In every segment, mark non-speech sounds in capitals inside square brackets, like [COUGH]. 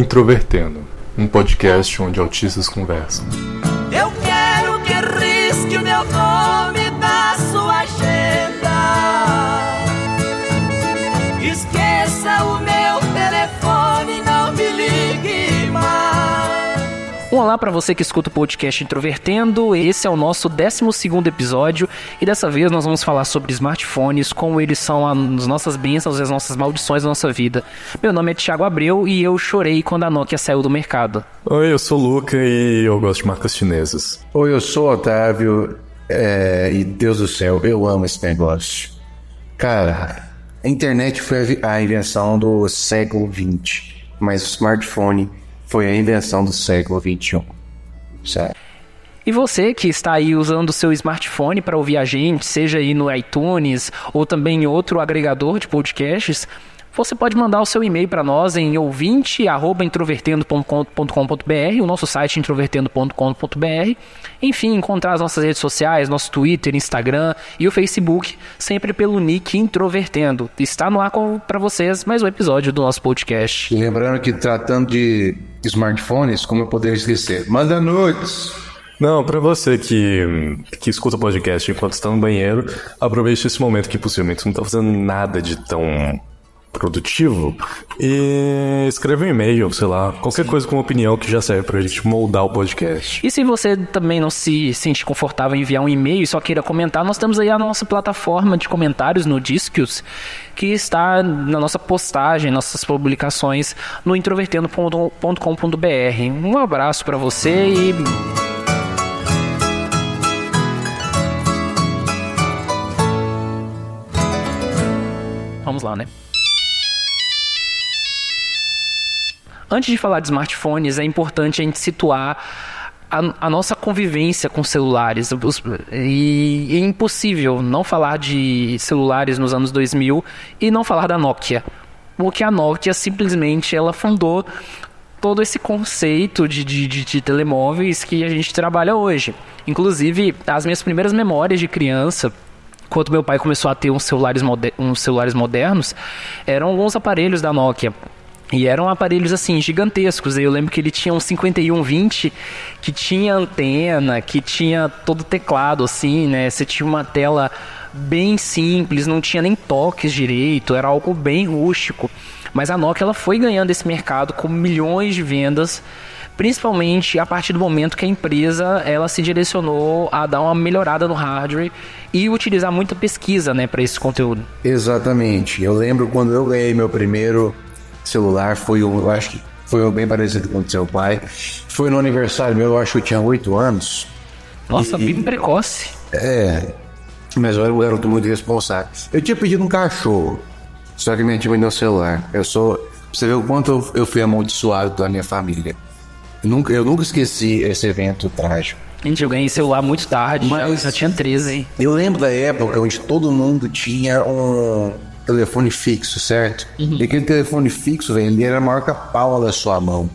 Introvertendo, um podcast onde autistas conversam. Eu quero que risque o meu nome olá para você que escuta o podcast Introvertendo. Esse é o nosso 12 episódio e dessa vez nós vamos falar sobre smartphones, como eles são as nossas bênçãos e as nossas maldições da nossa vida. Meu nome é Thiago Abreu e eu chorei quando a Nokia saiu do mercado. Oi, eu sou o Luca e eu gosto de marcas chinesas. Oi, eu sou o Otávio é, e Deus do céu, eu amo esse negócio. Cara, a internet foi a invenção do século XX, mas o smartphone foi a invenção do século XXI. Certo? E você que está aí usando o seu smartphone para ouvir a gente, seja aí no iTunes ou também em outro agregador de podcasts, você pode mandar o seu e-mail para nós em ouvinte@introvertendo.com.br, o nosso site introvertendo.com.br. Enfim, encontrar as nossas redes sociais, nosso Twitter, Instagram e o Facebook, sempre pelo nick Introvertendo. Está no ar para vocês mais um episódio do nosso podcast. E lembrando que tratando de smartphones, como eu poderia esquecer? Manda nudes! Não, pra você que, que escuta o podcast enquanto está no banheiro, aproveite esse momento que possivelmente não tá fazendo nada de tão produtivo e escreva um e-mail, sei lá, qualquer coisa com opinião que já serve pra gente moldar o podcast. E se você também não se sente confortável em enviar um e-mail e só queira comentar, nós temos aí a nossa plataforma de comentários no Discos, que está na nossa postagem, nossas publicações no introvertendo.com.br. Um abraço para você e Vamos lá, né? Antes de falar de smartphones, é importante a gente situar a, a nossa convivência com celulares. E é impossível não falar de celulares nos anos 2000 e não falar da Nokia. Porque a Nokia simplesmente ela fundou todo esse conceito de, de, de, de, telemóveis que a gente trabalha hoje. Inclusive, as minhas primeiras memórias de criança, quando meu pai começou a ter uns celulares, moder uns celulares modernos, eram alguns aparelhos da Nokia. E eram aparelhos assim gigantescos. Eu lembro que ele tinha um 5120 que tinha antena, que tinha todo teclado assim, né? Você tinha uma tela bem simples, não tinha nem toques direito, era algo bem rústico. Mas a Nokia ela foi ganhando esse mercado com milhões de vendas, principalmente a partir do momento que a empresa ela se direcionou a dar uma melhorada no hardware e utilizar muita pesquisa, né, para esse conteúdo. Exatamente. Eu lembro quando eu ganhei meu primeiro celular, foi um, eu acho que foi bem parecido com o seu pai. Foi no aniversário meu, eu acho que eu tinha 8 anos. Nossa, e, bem precoce. É, mas eu era muito responsável. Eu tinha pedido um cachorro, só que minha tia me deu celular. Eu sou. Você ver o quanto eu, eu fui amaldiçoado da minha família. Eu nunca, eu nunca esqueci esse evento trágico. Gente, eu ganhei celular muito tarde, Mas- já, já tinha 13, hein? Eu lembro da época onde todo mundo tinha um telefone fixo, certo? E aquele telefone fixo, velho, ele era maior que a palma da sua mão.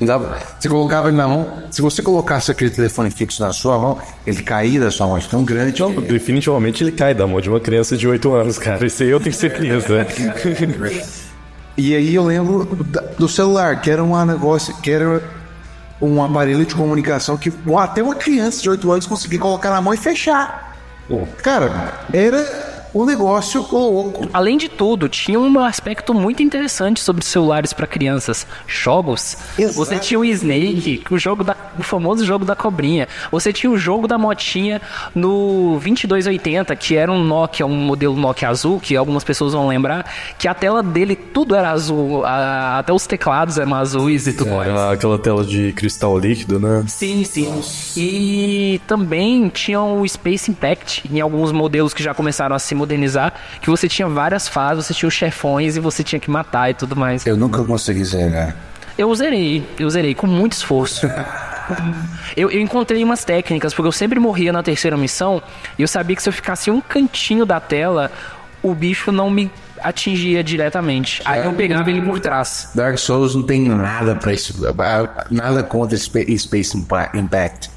Dava- Você colocava ele na mão, se você colocasse aquele telefone fixo na sua mão, ele caía da sua mão, de tão grande. Não, definitivamente ele cai da mão de uma criança de 8 anos, cara. Isso aí eu tenho certeza. [LAUGHS] E aí eu lembro do celular, que era um negócio, que era um aparelho de comunicação que até uma criança de 8 anos conseguia colocar na mão e fechar. Cara, era um negócio louco. Além de tudo, tinha um aspecto muito interessante sobre celulares para crianças. Jogos. Exato. Você tinha o Snake, o jogo da, o famoso jogo da cobrinha. Você tinha o jogo da motinha no 2280, que era um Nokia, um modelo Nokia azul, que algumas pessoas vão lembrar, que a tela dele tudo era azul, a- até os teclados eram azuis e tudo mais. Era aquela tela de cristal líquido, né? Sim, sim. E também tinha o Space Impact em alguns modelos que já começaram a se modernizar, que você tinha várias fases, você tinha os chefões e você tinha que matar e tudo mais. Eu nunca consegui zerar. Eu zerei, eu zerei com muito esforço. [LAUGHS] Eu, eu encontrei umas técnicas, porque eu sempre morria na terceira missão, e eu sabia que se eu ficasse um cantinho da tela, o bicho não me atingia diretamente. Aí eu pegava ele por trás. Dark Souls não tem nada pra isso, nada contra Spa- Space Impa- Impact.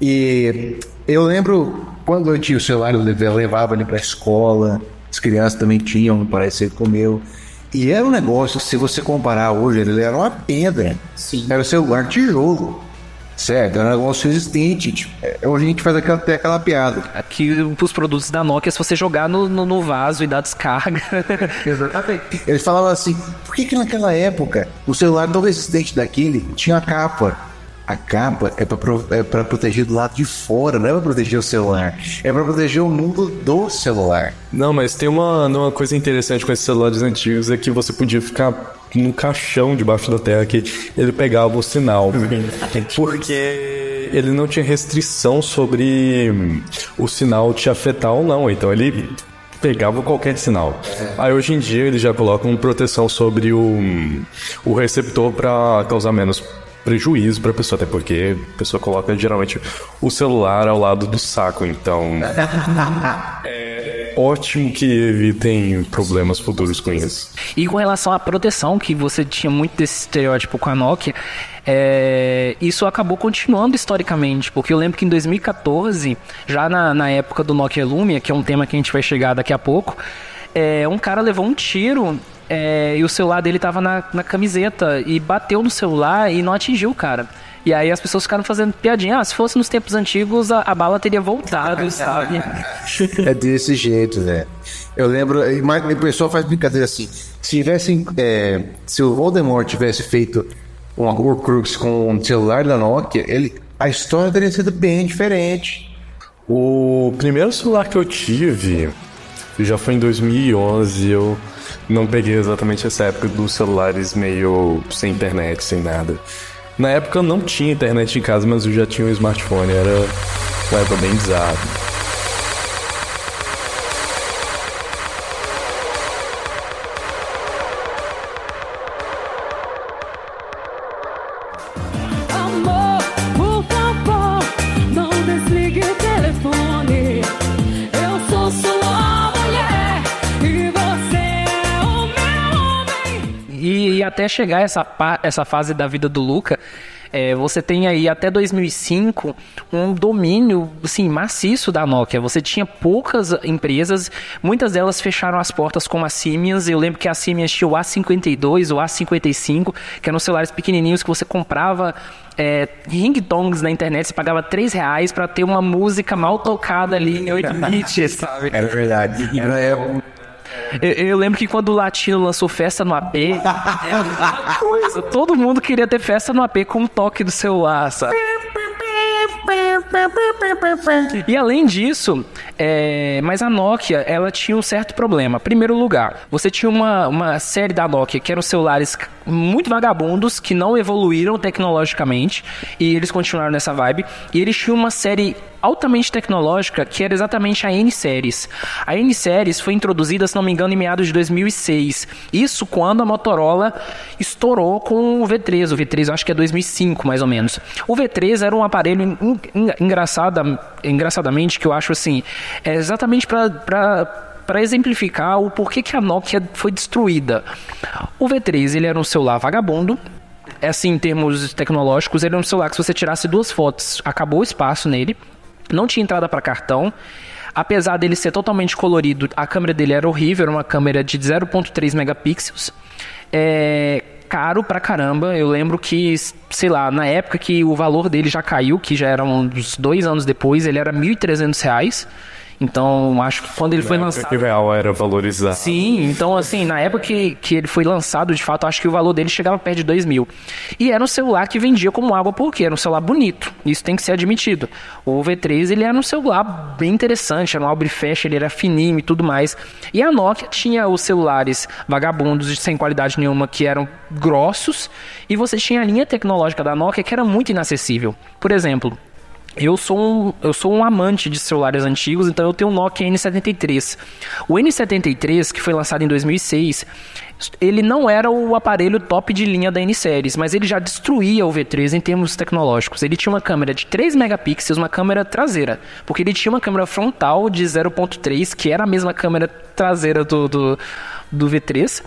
E eu lembro quando eu tinha o celular, eu levava ele pra escola, as crianças também tinham, parecido com o meu. E era um negócio, se você comparar hoje, ele era uma pedra. Sim. Era o celular tijolo. Certo, era um negócio resistente. Tipo, é, hoje a gente faz aquela, até aquela piada. Aqui, os produtos da Nokia, se você jogar no, no, no vaso e dar descarga. [LAUGHS] Exatamente. Eles falavam assim: por que, que naquela época o celular tão resistente daquele tinha a capa? A capa é pra, pro- é proteger do lado de fora, não é pra proteger o celular. É pra proteger o mundo do celular. Não, mas tem uma, uma coisa interessante com esses celulares antigos é que você podia ficar num caixão debaixo da terra que ele pegava o sinal. [LAUGHS] Porque ele não tinha restrição sobre o sinal te afetar ou não. Então ele pegava qualquer sinal. Aí hoje em dia eles já colocam proteção sobre o, o receptor para causar menos prejuízo para a pessoa, até porque a pessoa coloca geralmente o celular ao lado do saco, então [LAUGHS] ótimo que evitem problemas futuros com isso. E com relação à proteção, que você tinha muito desse estereótipo com a Nokia, é, isso acabou continuando historicamente, porque eu lembro que em 2014, já na, na época do Nokia Lumia, que é um tema que a gente vai chegar daqui a pouco, é, um cara levou um tiro é, e o celular dele tava na, na camiseta e bateu no celular e não atingiu o cara. E aí as pessoas ficaram fazendo piadinha, ah, se fosse nos tempos antigos a, a bala teria voltado, [LAUGHS] sabe? É desse jeito, velho. Eu lembro, e mais- o pessoal faz brincadeira assim. Se tivessem, é, se o Voldemort tivesse feito um Horcrux com um celular da Nokia, ele, a história teria sido bem diferente. O primeiro celular que eu tive já foi em 2011. Eu não peguei exatamente essa época dos celulares meio sem internet, sem nada. Na época eu não tinha internet em casa, mas eu já tinha um smartphone. Era uma época bem bizarra. Até chegar essa, essa fase da vida do Luca, é, você tem aí até 2005 um domínio assim, maciço da Nokia. Você tinha poucas empresas, muitas delas fecharam as portas como a Siemens. Eu lembro que a Siemens tinha o A52, o A55, que eram celulares pequenininhos que você comprava é, ringtones na internet, você pagava 3 reais pra ter uma música mal tocada ali em 8 bits, sabe? Era verdade. Era época. Eu, eu lembro que quando o Latino lançou Festa no AP, uma coisa. Todo mundo queria ter festa no AP com um toque do celular, sabe? E além disso, é, mas a Nokia, ela tinha um certo problema. Primeiro lugar, você tinha uma, uma série da Nokia que eram celulares muito vagabundos, que não evoluíram tecnologicamente, e eles continuaram nessa vibe. E eles tinham uma série altamente tecnológica que era exatamente a N-Series. A N-Series foi introduzida, se não me engano, em meados de 2006. Isso quando a Motorola estourou com o V3. O V3 eu acho que é 2005, mais ou menos. O V3 era um aparelho en- en- engraçada, engraçadamente que eu acho assim, é exatamente para para exemplificar o porquê que a Nokia foi destruída. O V3 ele era um celular vagabundo, é assim, em termos tecnológicos, ele era um celular que se você tirasse duas fotos, acabou o espaço nele, não tinha entrada para cartão. Apesar dele ser totalmente colorido, a câmera dele era horrível, era uma câmera de 0.3 megapixels. É caro pra caramba. Eu lembro que, sei lá, na época que o valor dele já caiu, que já era uns dois anos depois, ele era 1.300 reais. Então, acho que quando ele foi Na lançado. época que o real era valorizado. Sim, então assim, na época que, que ele foi lançado, de fato, acho que o valor dele chegava perto de 2 mil. E era um celular que vendia como água porque era um celular bonito. Isso tem que ser admitido. O V3, ele era um celular bem interessante, era um abre e fecha, ele era fininho e tudo mais. E a Nokia tinha os celulares vagabundos sem qualidade nenhuma que eram grossos. E você tinha a linha tecnológica da Nokia que era muito inacessível. Por exemplo, eu sou, um, eu sou um amante de celulares antigos, então eu tenho um Nokia N73. O N73, que foi lançado em 2006, ele não era o aparelho top de linha da N-Series, mas ele já destruía o V3 em termos tecnológicos. Ele tinha uma câmera de 3 megapixels, uma câmera traseira, porque ele tinha uma câmera frontal de 0.3, que era a mesma câmera traseira do, do, do V3.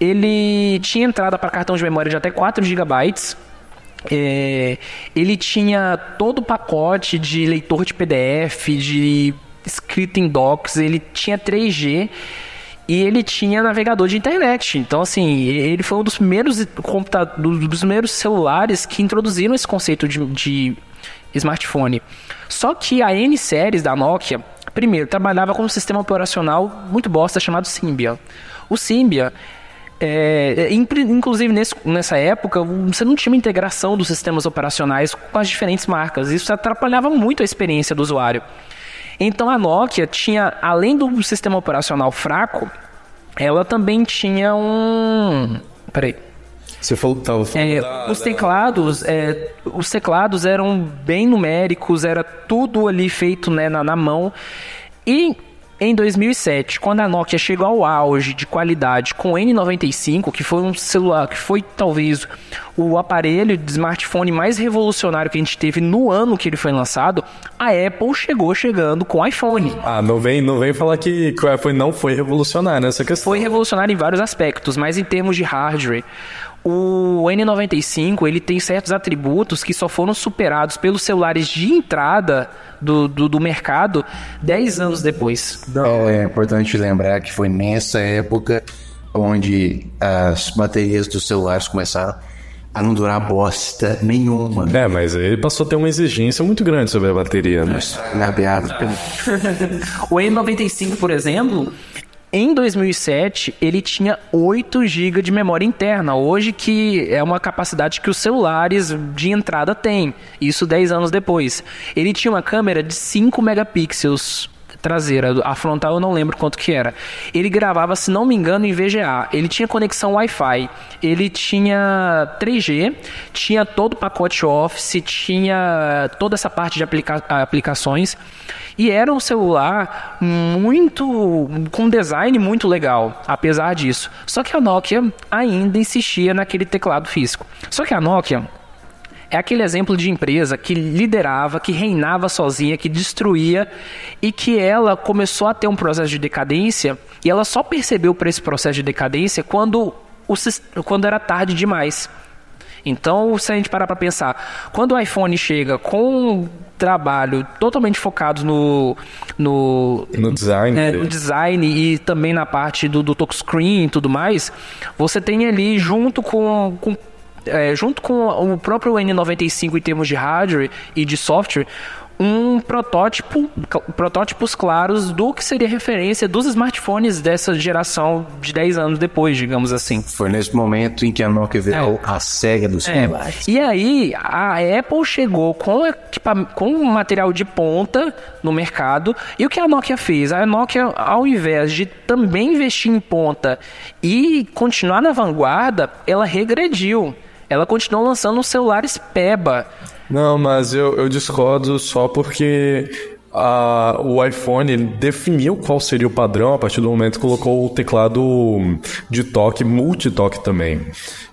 Ele tinha entrada para cartão de memória de até 4 GB, é, ele tinha todo o pacote de leitor de PDF, de escrita em docs, ele tinha 3G E ele tinha navegador de internet. Então, assim, ele foi um dos primeiros computadores, dos primeiros celulares que introduziram esse conceito de, de smartphone. Só que a N séries da Nokia, primeiro, trabalhava com um sistema operacional muito bosta chamado Symbian. O Symbian é, inclusive nesse, nessa época, você não tinha uma integração dos sistemas operacionais com as diferentes marcas. Isso atrapalhava muito a experiência do usuário. Então a Nokia tinha, além do sistema operacional fraco, ela também tinha um. Peraí. Você falou, tava falando é, da, os teclados, é, os teclados eram bem numéricos, era tudo ali feito né, na, na mão. E em 2007, quando a Nokia chegou ao auge de qualidade com o N95, que foi um celular, que foi talvez o aparelho de smartphone mais revolucionário que a gente teve no ano que ele foi lançado, a Apple chegou chegando com o iPhone. Ah, não vem, não vem falar que, que o iPhone não foi revolucionário nessa questão. Foi revolucionário em vários aspectos, mas em termos de hardware, o N95 ele tem certos atributos que só foram superados pelos celulares de entrada do, do, do mercado 10 anos depois. É importante lembrar que foi nessa época onde as baterias dos celulares começaram a não durar bosta nenhuma. É, mas ele passou a ter uma exigência muito grande sobre a bateria, né? Gabeado. [LAUGHS] o N95, por exemplo, em 2007, ele tinha 8 GB de memória interna, hoje que é uma capacidade que os celulares de entrada têm, isso 10 anos depois. Ele tinha uma câmera de 5 megapixels traseira, a frontal eu não lembro quanto que era. Ele gravava, se não me engano, em VGA. Ele tinha conexão Wi-Fi, ele tinha 3G, tinha todo o pacote Office, tinha toda essa parte de aplica aplicações. E era um celular muito. com design muito legal, apesar disso. Só que a Nokia ainda insistia naquele teclado físico. Só que a Nokia é aquele exemplo de empresa que liderava, que reinava sozinha, que destruía e que ela começou a ter um processo de decadência e ela só percebeu para esse processo de decadência quando, o, quando era tarde demais. Então, se a gente parar para pensar, quando o iPhone chega com um trabalho totalmente focado no no, no design, é, no design e também na parte do, do touchscreen e tudo mais, você tem ali junto com, com é, junto com o próprio N95 em termos de hardware e de software, um protótipo, protótipos claros do que seria referência dos smartphones dessa geração de 10 anos depois, digamos assim. Foi nesse momento em que a Nokia virou é. a SEGA dos é. celulares. E aí, a Apple chegou com, com material de ponta no mercado, e o que a Nokia fez? A Nokia, ao invés de também investir em ponta e continuar na vanguarda, ela regrediu. Ela continuou lançando celulares PEBA. Não, mas eu, eu discordo só porque a, o iPhone definiu qual seria o padrão a partir do momento que colocou o teclado de toque, multitoque também.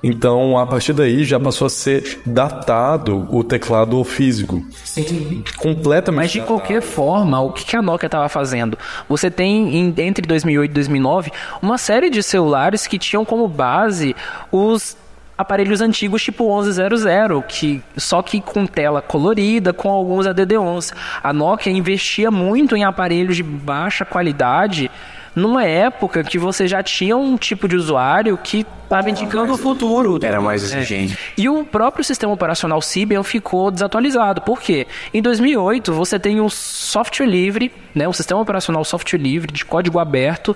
Então, a partir daí já passou a ser datado o teclado físico. Sim. Completamente. Mas de datado. qualquer forma, o que a Nokia estava fazendo? Você tem, entre 2008 e 2009, uma série de celulares que tinham como base os aparelhos antigos tipo 1100, que só que com tela colorida, com alguns ADD11. A Nokia investia muito em aparelhos de baixa qualidade numa época que você já tinha um tipo de usuário que estava indicando o futuro. Era mais exigente. É. E o próprio sistema operacional Symbian ficou desatualizado. Por quê? Em 2008 você tem um software livre, né, um sistema operacional software livre de código aberto,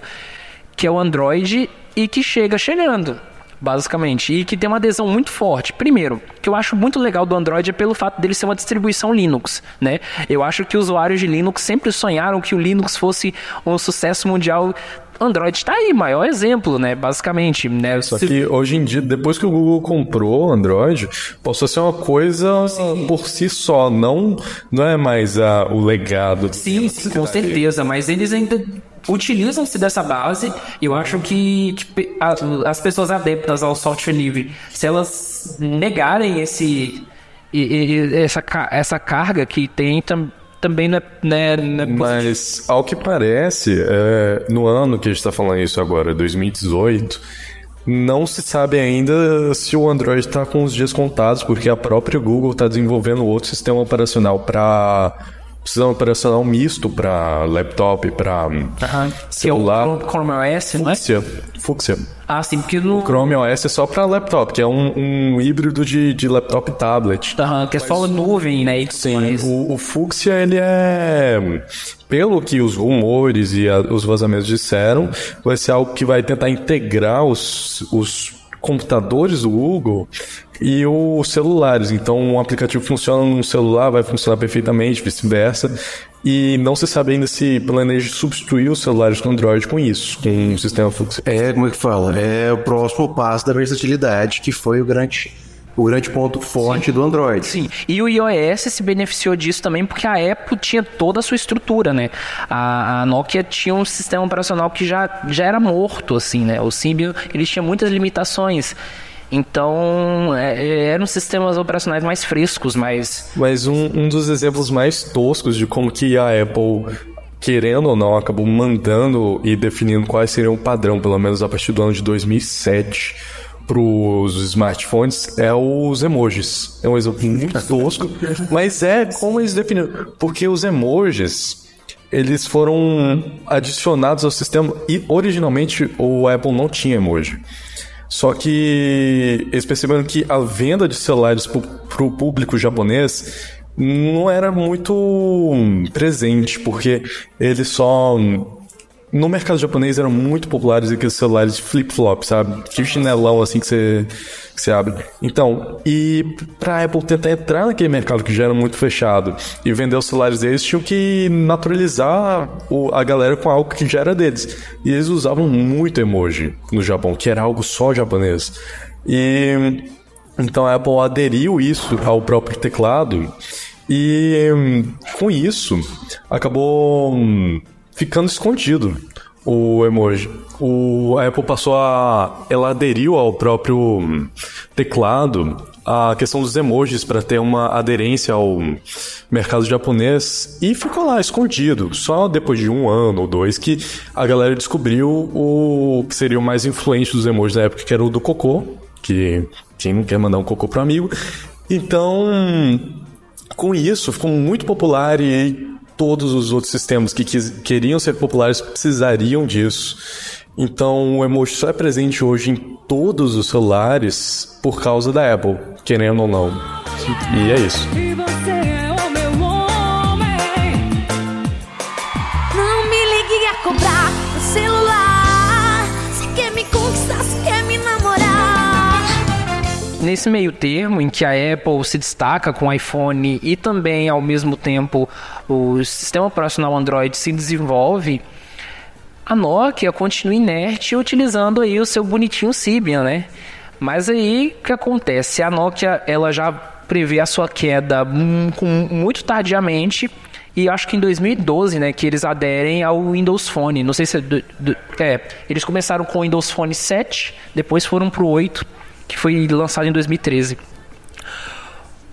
que é o Android e que chega chegando basicamente, e que tem uma adesão muito forte. Primeiro, que eu acho muito legal do Android é pelo fato dele ser uma distribuição Linux, né? Eu acho que usuários de Linux sempre sonharam que o Linux fosse um sucesso mundial Android está aí, maior exemplo, né? Basicamente, né? Só que hoje em dia, depois que o Google comprou o Android, passou a ser uma coisa sim. por si só, não, não é mais a, o legado. Sim, sim com certeza, mas eles ainda utilizam-se dessa base. Eu acho que, que a, as pessoas adeptas ao software livre, se elas negarem esse, e, e, essa, essa carga que tem, também não é, não é, não é Mas, ao que parece, é, no ano que a gente está falando isso agora, 2018, não se sabe ainda se o Android está com os dias contados, porque a própria Google está desenvolvendo outro sistema operacional para sistema operacional misto para laptop, para celular. Que é o Chrome OS, não é? Fuchsia. Fuchsia. Ah, sim, porque no... Chrome OS é só para laptop, que é um, um híbrido de, de laptop e tablet. Aham, que é só nuvem, né? e tudo mais. O, o Fuchsia, ele é. Pelo que os rumores e a- os vazamentos disseram, vai ser algo que vai tentar integrar os, os computadores do Google e os celulares. Então, um aplicativo funciona no celular, vai funcionar perfeitamente, vice-versa. E não se sabe ainda se planeja substituir os celulares com Android com isso, com o sistema Fuchsia. É, como é que fala? É o próximo passo da versatilidade, que foi o grande, o grande ponto forte do Android. Sim, e o iOS se beneficiou disso também porque a Apple tinha toda a sua estrutura, né? A, a Nokia tinha um sistema operacional que já, já era morto, assim, né? O Symbian, ele tinha muitas limitações. Então, é, é, eram sistemas operacionais mais frescos, mais... Mas um, um dos exemplos mais toscos de como que a Apple, querendo ou não, acabou mandando e definindo quais seriam o padrão, pelo menos a partir do ano de 2007, para os smartphones, é os emojis. É um exemplo muito tosco, mas é como eles definiram. Porque os emojis, eles foram adicionados ao sistema e originalmente o Apple não tinha emoji. Só que eles perceberam que a venda de celulares para o público japonês não era muito presente, porque eles só. No mercado japonês eram muito populares aqueles celulares flip-flop, sabe? Tipo chinelão assim que você, que você abre. Então, e pra Apple tentar entrar naquele mercado que já era muito fechado e vender os celulares deles, tinham que naturalizar o- a galera com algo que já era deles. E eles usavam muito emoji no Japão, que era algo só japonês. E então a Apple aderiu isso ao próprio teclado e com isso acabou hum, ficando escondido o emoji. O a Apple passou a ela aderiu ao próprio hum, teclado a questão dos emojis para ter uma aderência ao mercado japonês e ficou lá escondido. Só depois de um ano ou dois que a galera descobriu o que seria o mais influente dos emojis da época, que era o do cocô, que quem não quer mandar um cocô pro amigo. Então, com isso, ficou muito popular e todos os outros sistemas que quis- queriam ser populares precisariam disso. Então, o emoji só é presente hoje em todos os celulares por causa da Apple, querendo ou não. E é isso. Nesse meio termo em que a Apple se destaca com o iPhone e também ao mesmo tempo o sistema operacional Android se desenvolve, a Nokia continua inerte utilizando aí o seu bonitinho Symbian, né? Mas aí o que acontece? A Nokia ela já prevê a sua queda hum, muito tardiamente e acho que em 2012, né, que eles aderem ao Windows Phone. Não sei se é, do- do- é, eles começaram com o Windows Phone 7, depois foram pro 8, que foi lançado em 2013.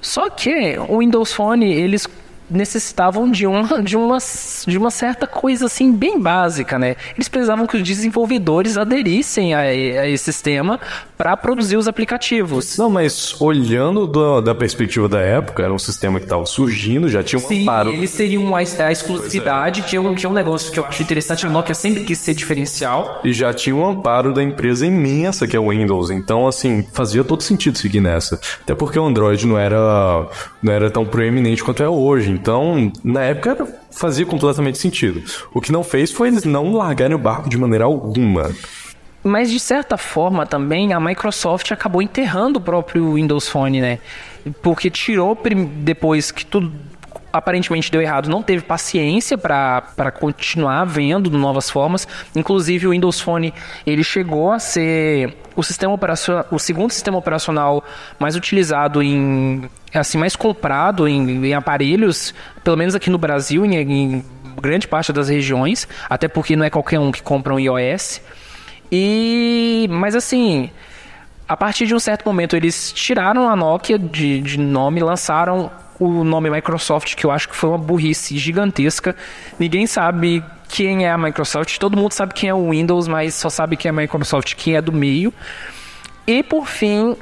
Só que o Windows Phone, eles necessitavam de uma, [LAUGHS] de uma, de uma certa coisa assim bem básica, né? Eles precisavam que os desenvolvedores aderissem a, a esse sistema para produzir os aplicativos. Não, mas olhando do- da perspectiva da época, era um sistema que estava surgindo, já tinha um Sim, amparo. eles teriam a, a exclusividade, que é, um, que é um negócio que eu acho interessante. A Nokia sempre quis ser diferencial. E já tinha um amparo da empresa imensa que é o Windows. Então, assim, fazia todo sentido seguir nessa. Até porque o Android não era, não era tão proeminente quanto é hoje. Então, na época, fazia completamente sentido. O que não fez foi eles não largarem o barco de maneira alguma. Mas de certa forma também a Microsoft acabou enterrando o próprio Windows Phone, né? Porque tirou depois que tudo aparentemente deu errado, não teve paciência para continuar vendo novas formas. Inclusive o Windows Phone ele chegou a ser o sistema operacional, o segundo sistema operacional mais utilizado em assim mais comprado em, em aparelhos, pelo menos aqui no Brasil, em, em grande parte das regiões, até porque não é qualquer um que compra um iOS. E. Mas assim. A partir de um certo momento, eles tiraram a Nokia de, de nome, lançaram o nome Microsoft, que eu acho que foi uma burrice gigantesca. Ninguém sabe quem é a Microsoft, todo mundo sabe quem é o Windows, mas só sabe quem é a Microsoft, quem é do meio. E por fim,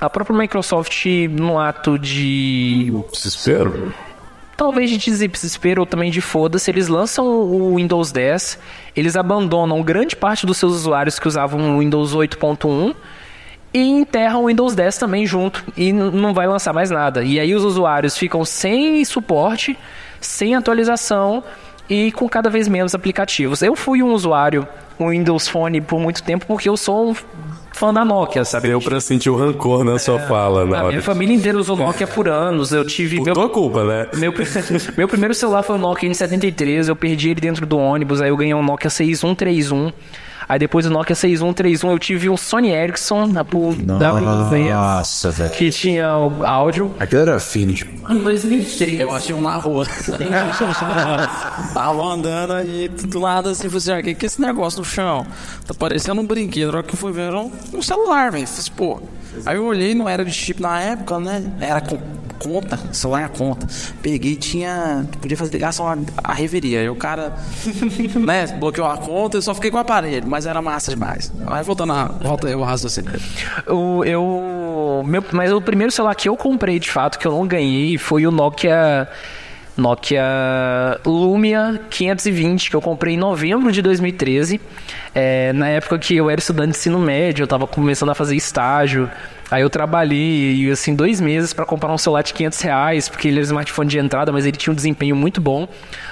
a própria Microsoft, no ato de Desespero. talvez de desespero ou também de foda-se, eles lançam o Windows 10, eles abandonam grande parte dos seus usuários que usavam o Windows 8.1 e enterram o Windows 10 também junto e não vai lançar mais nada. E aí os usuários ficam sem suporte, sem atualização e com cada vez menos aplicativos. Eu fui um usuário Windows Phone por muito tempo porque eu sou um fã da Nokia, sabe? Deu pra sentir o rancor na sua fala, na hora. minha família inteira usou Nokia por anos. Eu tive Por meu tua culpa, né? meu, [LAUGHS] meu primeiro celular foi o Nokia N73, eu perdi ele dentro do ônibus, aí eu ganhei um Nokia 6131. Aí depois do Nokia 6131 eu tive um Sony Ericsson na Nossa, velho. que tinha o áudio. Aquilo era Affinity. Em 2003. Eu achei um na rua. [LAUGHS] Tava andando aí, do lado assim, falei assim, ah, que que é esse negócio no chão? Tá parecendo um brinquedo. Na hora que eu fui ver, era um, um celular, velho. Falei assim, pô. Aí eu olhei, não era de chip na época, né? Era com conta, celular é conta. Peguei, tinha. Podia fazer ligação à, à reveria. Aí o cara, [LAUGHS] né, bloqueou a conta, eu só fiquei com o aparelho, mas era massa demais. Aí voltando a. Volta aí o raciocínio. O, eu, meu, mas o primeiro celular que eu comprei de fato, que eu não ganhei, foi o Nokia Nokia Lumia 520, que eu comprei em novembro de 2013. É, na época que eu era estudante de ensino médio, eu tava começando a fazer estágio. Aí eu trabalhei, assim, dois meses para comprar um celular de 500 reais, porque ele era um smartphone de entrada, mas ele tinha um desempenho muito bom.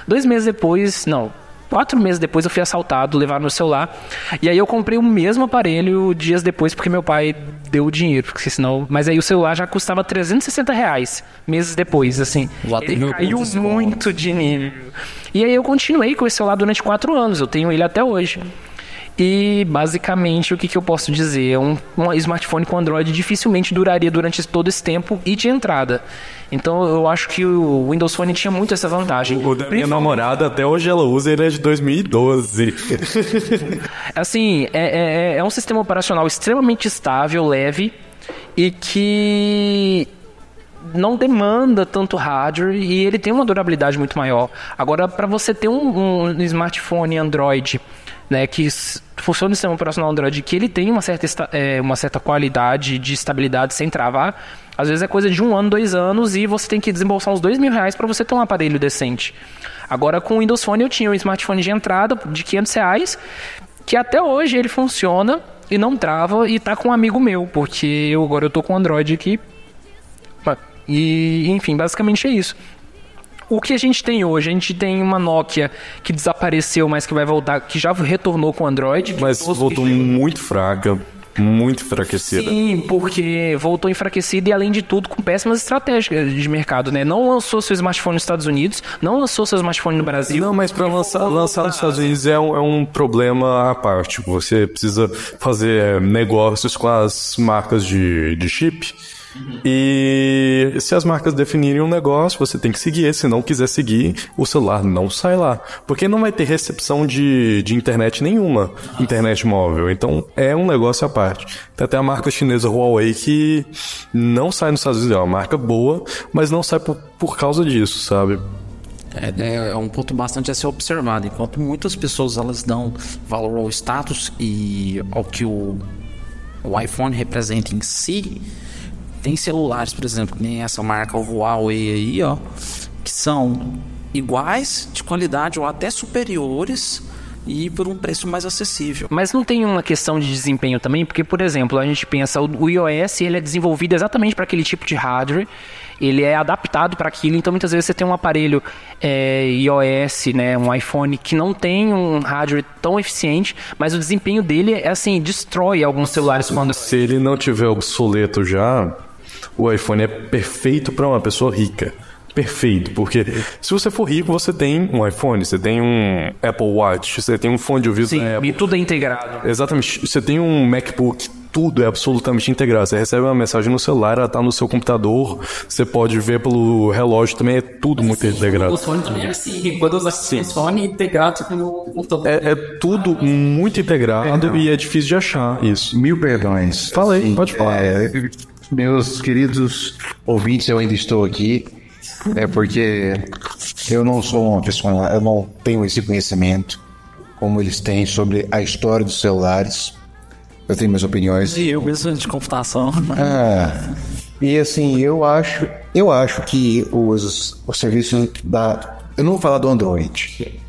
Dois meses depois, não, Quatro meses depois eu fui assaltado, levaram meu celular. E aí eu comprei o mesmo aparelho dias depois porque meu pai deu o dinheiro. Porque senão. Mas aí o celular já custava 360 reais meses depois, assim. Lá Ele tem caiu muito de nível. E aí eu continuei com esse celular durante quatro anos. Eu tenho ele até hoje. E basicamente o que, que eu posso dizer? Um, um smartphone com Android dificilmente duraria durante todo esse tempo e de entrada. Então eu acho que o Windows Phone tinha muito essa vantagem. O da minha namorada, até hoje ela usa, ele é de 2012. [LAUGHS] Assim, é, é, é um sistema operacional extremamente estável, leve e que não demanda tanto hardware e ele tem uma durabilidade muito maior. Agora, para você ter um, um smartphone Android, né, que funciona no sistema operacional Android, que ele tem uma certa, é, uma certa qualidade de estabilidade sem travar, às vezes é coisa de um ano, dois anos e você tem que desembolsar uns dois mil reais para você ter um aparelho decente. Agora, com o Windows Phone, eu tinha um smartphone de entrada de 500 reais, que até hoje ele funciona e não trava e tá com um amigo meu, porque eu agora eu tô com Android aqui. E, enfim, basicamente é isso. O que a gente tem hoje? A gente tem uma Nokia que desapareceu, mas que vai voltar, que já retornou com Android. Mas voltou muito fraca, muito enfraquecida. Sim, porque voltou enfraquecida e, além de tudo, com péssimas estratégias de mercado, né? Não lançou seu smartphone nos Estados Unidos, não lançou seu smartphone no Brasil. Não, mas para lançar, lançar nos Estados Unidos é um, é um problema à parte. Você precisa fazer negócios com as marcas de, de chip. E se as marcas definirem um negócio, você tem que seguir. Se não quiser seguir, o celular não sai lá. Porque não vai ter recepção de, de internet nenhuma, internet móvel. Então é um negócio à parte. Tem até a marca chinesa Huawei que não sai nos Estados Unidos. É uma marca boa, mas não sai por, por causa disso, sabe? É, é- é um ponto bastante a ser observado. Enquanto muitas pessoas elas dão valor ao status e ao que o, o iPhone representa em si, tem celulares, por exemplo, que nem essa marca o Huawei aí, ó, que são iguais de qualidade ou até superiores e por um preço mais acessível. Mas não tem uma questão de desempenho também, porque, por exemplo, a gente pensa, o o iOS ele é desenvolvido exatamente para aquele tipo de hardware, ele é adaptado para aquilo, então muitas vezes você tem um aparelho é, iOS, né, um iPhone que não tem um hardware tão eficiente, mas o desempenho dele é assim, destrói alguns celulares quando Se ele não tiver obsoleto já, o iPhone é perfeito para uma pessoa rica. Perfeito, porque se você for rico, você tem um iPhone, você tem um Apple Watch, você tem um fone de ouvido Sim, e tudo é integrado. Exatamente, você tem um MacBook, tudo é absolutamente integrado. Você recebe uma mensagem no celular, ela tá no seu computador, você pode ver pelo relógio também, é tudo muito integrado. O Sony também é assim, quando eu Sim. o Sony integrado no computador. É, é tudo muito integrado e é difícil de achar isso. Mil perdões. Fala aí, pode falar. É, meus queridos ouvintes, eu ainda estou aqui. É porque eu não sou uma pessoa, eu não tenho esse conhecimento como eles têm sobre a história dos celulares. Eu tenho minhas opiniões. E eu mesmo de computação. Ah, E assim, eu acho, eu acho que os, os serviços da. Eu não vou falar do Android.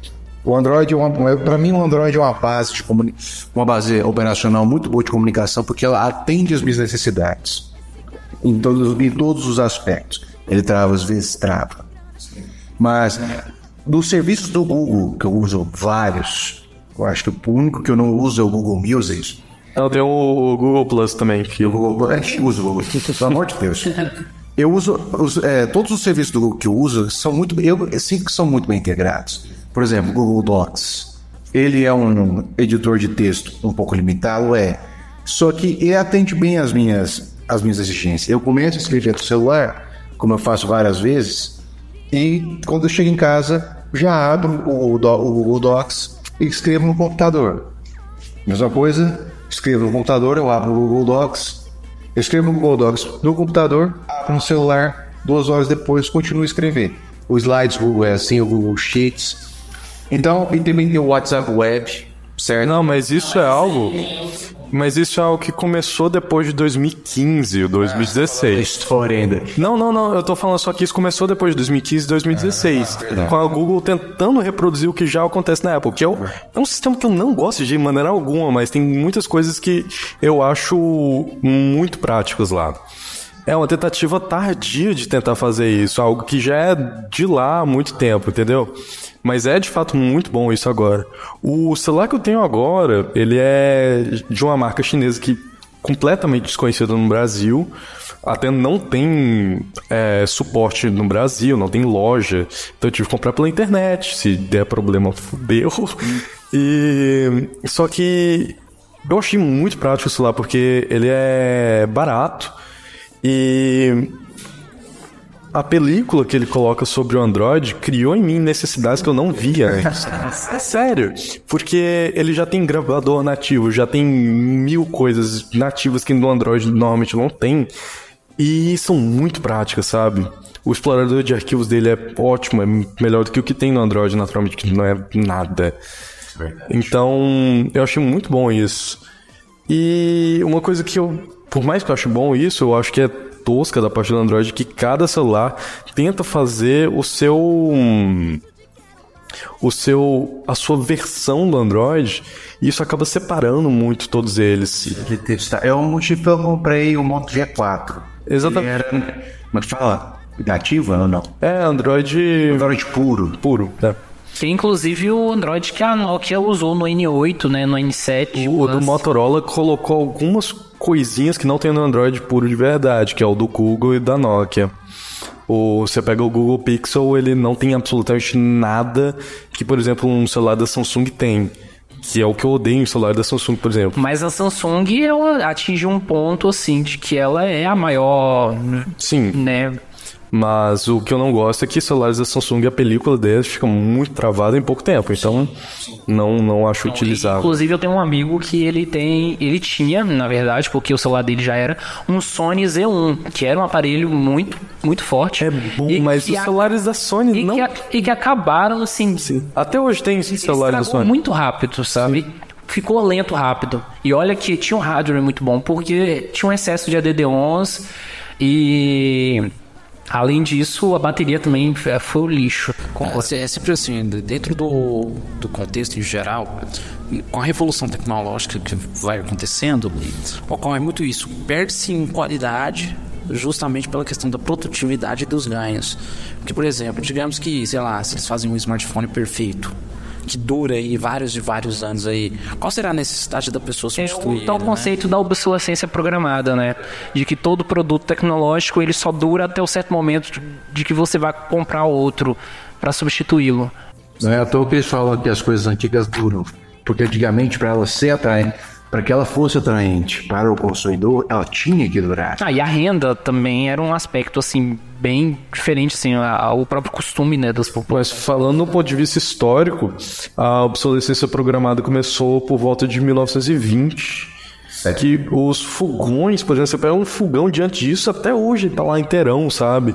O Android, é para mim, o Android é uma base, de comuni- uma base operacional muito boa de comunicação, porque ela atende as minhas necessidades em todos, em todos os aspectos. Ele trava, às vezes trava. Mas dos serviços do Google, que eu uso vários, eu acho que o único que eu não uso é o Google Music. Ela tem o Google Plus também, que O Google, a gente usa o Google, pelo amor de Deus. Eu uso, os- é, todos os serviços do Google que eu uso são muito, eu sinto que são muito bem integrados. Por exemplo, o Google Docs. Ele é um editor de texto um pouco limitado, é. Só que ele atende bem as minhas, as minhas exigências. Eu começo a escrever no celular, como eu faço várias vezes, e quando eu chego em casa, já abro o, o Google Docs e escrevo no computador. Mesma coisa, escrevo no computador, eu abro o Google Docs, eu escrevo no Google Docs no computador, abro no celular, duas horas depois continuo a escrever. O Slides Google é assim, o Google Sheets. Então, e também tem o WhatsApp Web, certo? Não, mas isso é algo. Mas isso é algo que começou depois de 2015, ou 2016. História ainda. Não, não, não. Eu tô falando só que isso começou depois de 2015 e 2016. com a Google tentando reproduzir o que já acontece na Apple. Que é, o- é um sistema que eu não gosto de maneira alguma, mas tem muitas coisas que eu acho muito práticas lá. É uma tentativa tardia de tentar fazer isso, algo que já é de lá há muito tempo, entendeu? Mas é de fato muito bom isso agora. O celular que eu tenho agora, ele é de uma marca chinesa que completamente desconhecida no Brasil. Até não tem é, suporte no Brasil, não tem loja. Então eu tive que comprar pela internet. Se der problema, [LAUGHS] fudeu. E só que eu achei muito prático o celular porque ele é barato e a película que ele coloca sobre o Android criou em mim necessidades que eu não via antes. É sério. Porque ele já tem gravador nativo, já tem mil coisas nativas que no Android normalmente não tem. E são muito práticas, sabe? O explorador de arquivos dele é ótimo, é melhor do que o que tem no Android, naturalmente, que não é nada. Então, eu achei muito bom isso. E uma coisa que eu, por mais que eu ache bom isso, eu acho que é tosca da parte do Android que cada celular tenta fazer o seu hum, o seu a sua versão do Android e isso acaba separando muito todos eles. É o motivo que eu comprei o Moto G4. Exatamente. Era, como é fala? Nativa ou não? É Android Android puro. puro, né? Tem inclusive o Android que a Nokia usou no N8, né? No N7. O do Plus. Motorola colocou algumas coisinhas que não tem no Android puro de verdade, que é o do Google e da Nokia. O, você pega o Google Pixel, ele não tem absolutamente nada que, por exemplo, um celular da Samsung tem. Que é o que eu odeio em celular da Samsung, por exemplo. Mas a Samsung ela atinge um ponto assim de que ela é a maior, Sim, né? Mas o que eu não gosto é que celulares da Samsung, a película deles fica muito travada em pouco tempo. Então, não, não acho utilizável. Inclusive eu tenho um amigo que ele tem, ele tinha, na verdade, porque o celular dele já era um Sony Z1, que era um aparelho muito, muito forte. É bom, E mas os a- celulares da Sony e, não... que, a- e que acabaram assim, Até hoje tem celulares da Sony. muito rápido, sabe? Ficou lento rápido. E olha que tinha um hardware muito bom, porque tinha um excesso de ADD11 e além disso a bateria também foi o lixo. É, é sempre assim, de- dentro do, do contexto em geral, com a revolução tecnológica que vai acontecendo, ocorre muito isso. Perde-se em qualidade justamente pela questão da produtividade dos ganhos. Porque, por exemplo, digamos que, sei lá, se eles fazem um smartphone perfeito, que dura aí vários e vários anos aí, qual será a necessidade da pessoa É substituir? o tal né? conceito da obsolescência programada, né? De que todo produto tecnológico ele só dura até o certo momento de- que você vai comprar outro para substituí-lo. Não é à toa que eles falam que as coisas antigas duram. Porque antigamente, para ela ser atraente, para que ela fosse atraente para o consumidor, ela tinha que durar. Ah, e a renda também era um aspecto assim bem diferente assim, a- a- o próprio costume, né, das populações. Mas falando do ponto de vista histórico, a obsolescência programada começou por volta de 1920. Que os fogões, por exemplo, você pega um fogão diante disso, até hoje tá lá inteirão, sabe?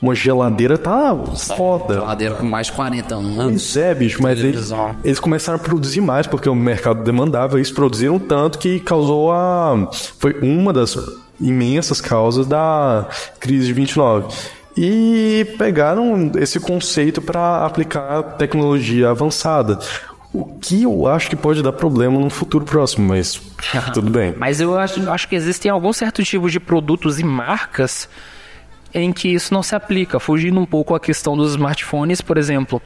Uma geladeira tá foda. Geladeira com mais de 40 anos. Pois é, bicho, mas eles, eles começaram a produzir mais porque o mercado demandava, eles produziram tanto que causou a. Foi uma das imensas causas da crise de 29. E pegaram esse conceito para aplicar tecnologia avançada. O que eu acho que pode dar problema no futuro próximo, mas [LAUGHS] tudo bem. Mas eu acho, acho que existem alguns certos tipos de produtos e marcas em que isso não se aplica. Fugindo um pouco a questão dos smartphones, por exemplo,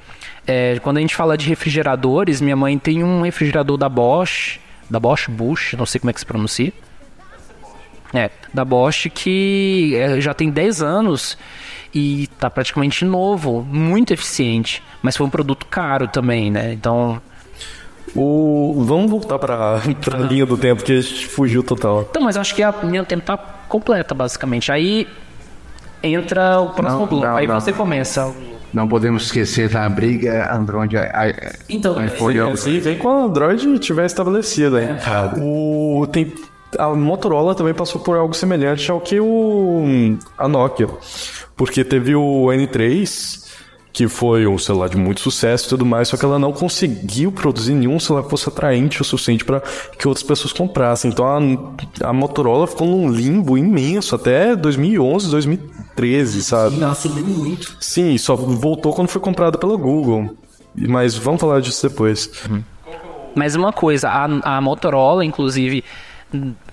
é, quando a gente fala de refrigeradores, minha mãe tem um refrigerador da Bosch, da Bosch Bush, não sei como é que se pronuncia. É, da Bosch que é, já tem 10 anos e tá praticamente novo, muito eficiente, mas foi um produto caro também, né? Então, O, vamos voltar para [LAUGHS] a linha do tempo que a gente fugiu total. então, mas eu acho que a linha do tempo tá completa, basicamente. Aí entra o próximo Não, bloco. não, Aí não. você começa. Não podemos esquecer da briga Android. a- Então, iPhone. Assim, vem quando o Android tiver estabelecido aí. O, tem, a Motorola também passou por algo semelhante ao que o, a Nokia. Porque teve o N3, que foi um celular de muito sucesso e tudo mais, só que ela não conseguiu produzir nenhum celular que fosse atraente o suficiente para que outras pessoas comprassem. Então a, a Motorola ficou num limbo imenso até 2011, 2013, sabe? ela subiu muito. Sim, só voltou quando foi comprada pela Google. Mas vamos falar disso depois. Mas uma coisa, a, a Motorola, inclusive,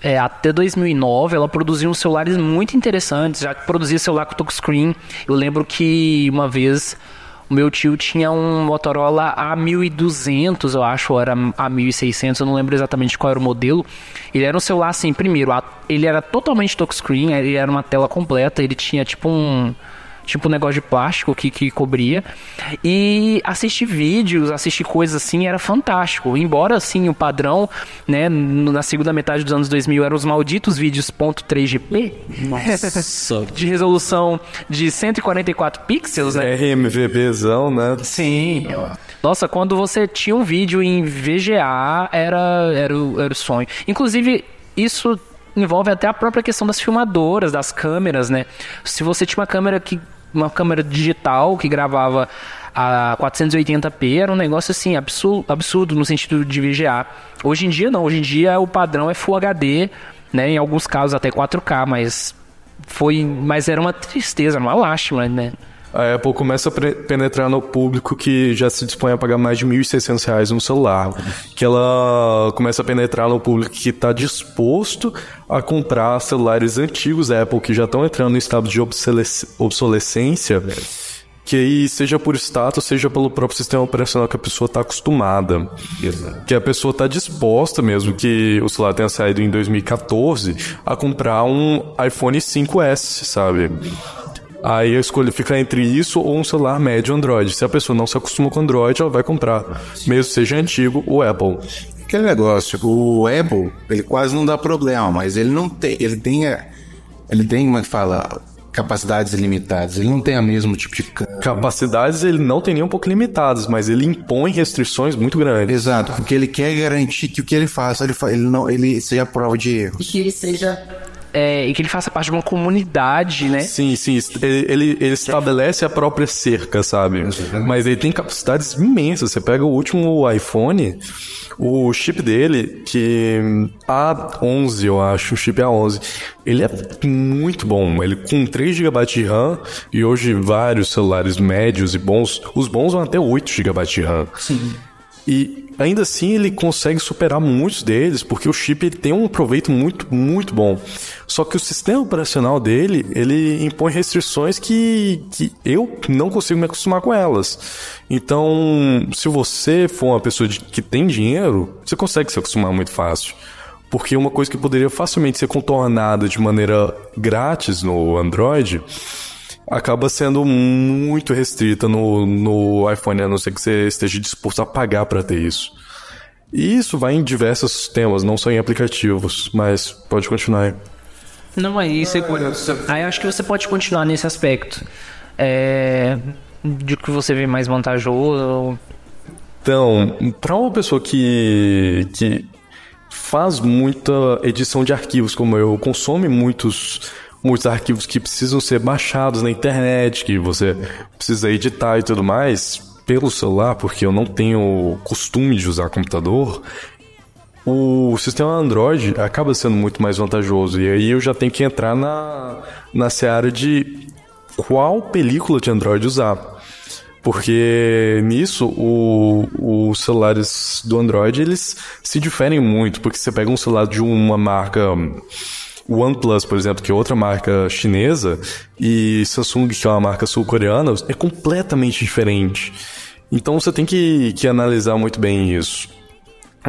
é, até 2009, ela produzia uns celulares muito interessantes. Já produzia celular com touchscreen. Eu lembro que uma vez o meu tio tinha um Motorola A1200, eu acho, ou era A1600, eu não lembro exatamente qual era o modelo. Ele era um celular assim, primeiro, ele era totalmente touchscreen, ele era uma tela completa, ele tinha tipo um tipo um negócio de plástico que, que cobria. E assistir vídeos, assistir coisas assim era fantástico. Embora assim o padrão, né, na segunda metade dos anos 2000 eram os malditos vídeos .3GP [LAUGHS] Nossa. de resolução de 144 pixels, né? RMVBzão, né? Sim. Nossa, quando você tinha um vídeo em VGA, era, era, o, era o sonho. Inclusive, isso envolve até a própria questão das filmadoras, das câmeras, né? Se você tinha uma câmera que. Uma câmera digital que gravava a 480p, era um negócio assim, absurdo, absurdo no sentido de VGA. Hoje em dia não, hoje em dia o padrão é Full HD, né? Em alguns casos até 4K, mas foi. Mas era uma tristeza, uma lástima, né? A Apple começa a penetrar no público que já se dispõe a pagar mais de 1.600 reais no celular. Que ela começa a penetrar no público que está disposto a comprar celulares antigos Apple que já estão entrando em estado de obsolesc- obsolescência. Que aí, seja por status, seja pelo próprio sistema operacional que a pessoa está acostumada. Que a pessoa está disposta, mesmo que o celular tenha saído em 2014, a comprar um iPhone 5S, sabe? Aí a escolha fica entre isso ou um celular médio Android. Se a pessoa não se acostuma com Android, ela vai comprar, mesmo seja antigo, o Apple. Aquele negócio, o Apple, ele quase não dá problema, mas ele não tem, ele tem, ele tem, como é que fala, capacidades limitadas. Ele não tem a mesmo tipo de. Capacidades ele não tem nem um pouco limitadas, mas ele impõe restrições muito grandes. Exato, porque ele quer garantir que o que ele faça, ele, fa- ele não, ele seja prova de erro. E que ele seja. É, e que ele faça parte de uma comunidade, né? Sim, sim, ele, ele, ele estabelece a própria cerca, sabe? Mas ele tem capacidades imensas. Você pega o último iPhone, o chip dele, que A11, eu acho, o chip A11, ele é muito bom. Ele com 3 GB de RAM e hoje vários celulares médios e bons, os bons vão até 8 GB de RAM. Sim. E ainda assim ele consegue superar muitos deles, porque o chip ele tem um proveito muito, muito bom. Só que o sistema operacional dele, ele impõe restrições que, que eu não consigo me acostumar com elas. Então, se você for uma pessoa de- que tem dinheiro, você consegue se acostumar muito fácil. Porque uma coisa que poderia facilmente ser contornada de maneira grátis no Android acaba sendo muito restrita no, no iPhone, a não ser que você esteja disposto a pagar para ter isso. E isso vai em diversos temas, não só em aplicativos, mas pode continuar aí. Não é isso. Aí eu acho que você pode continuar nesse aspecto. É, de que você vê mais vantajoso. Então, para uma pessoa que, que faz muita edição de arquivos como eu, consome muitos, muitos arquivos que precisam ser baixados na internet, que você precisa editar e tudo mais, pelo celular, porque eu não tenho costume de usar computador, o sistema Android acaba sendo muito mais vantajoso. E aí eu já tenho que entrar na, na seara de qual película de Android usar. Porque nisso o- os celulares do Android eles se diferem muito, porque você pega um celular de uma marca OnePlus, por exemplo, que é outra marca chinesa, e Samsung, que é uma marca sul-coreana, é completamente diferente. Então você tem que, que analisar muito bem isso.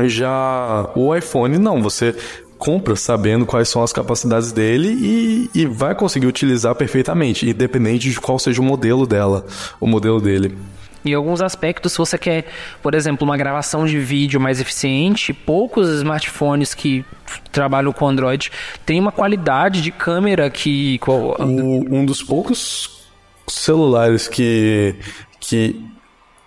Já o iPhone, não, você compra sabendo quais são as capacidades dele e, e vai conseguir utilizar perfeitamente, independente de qual seja o modelo dela, o modelo dele. Em alguns aspectos, se você quer, por exemplo, uma gravação de vídeo mais eficiente, poucos smartphones que trabalham com Android têm uma qualidade de câmera que. O- um dos poucos celulares que, que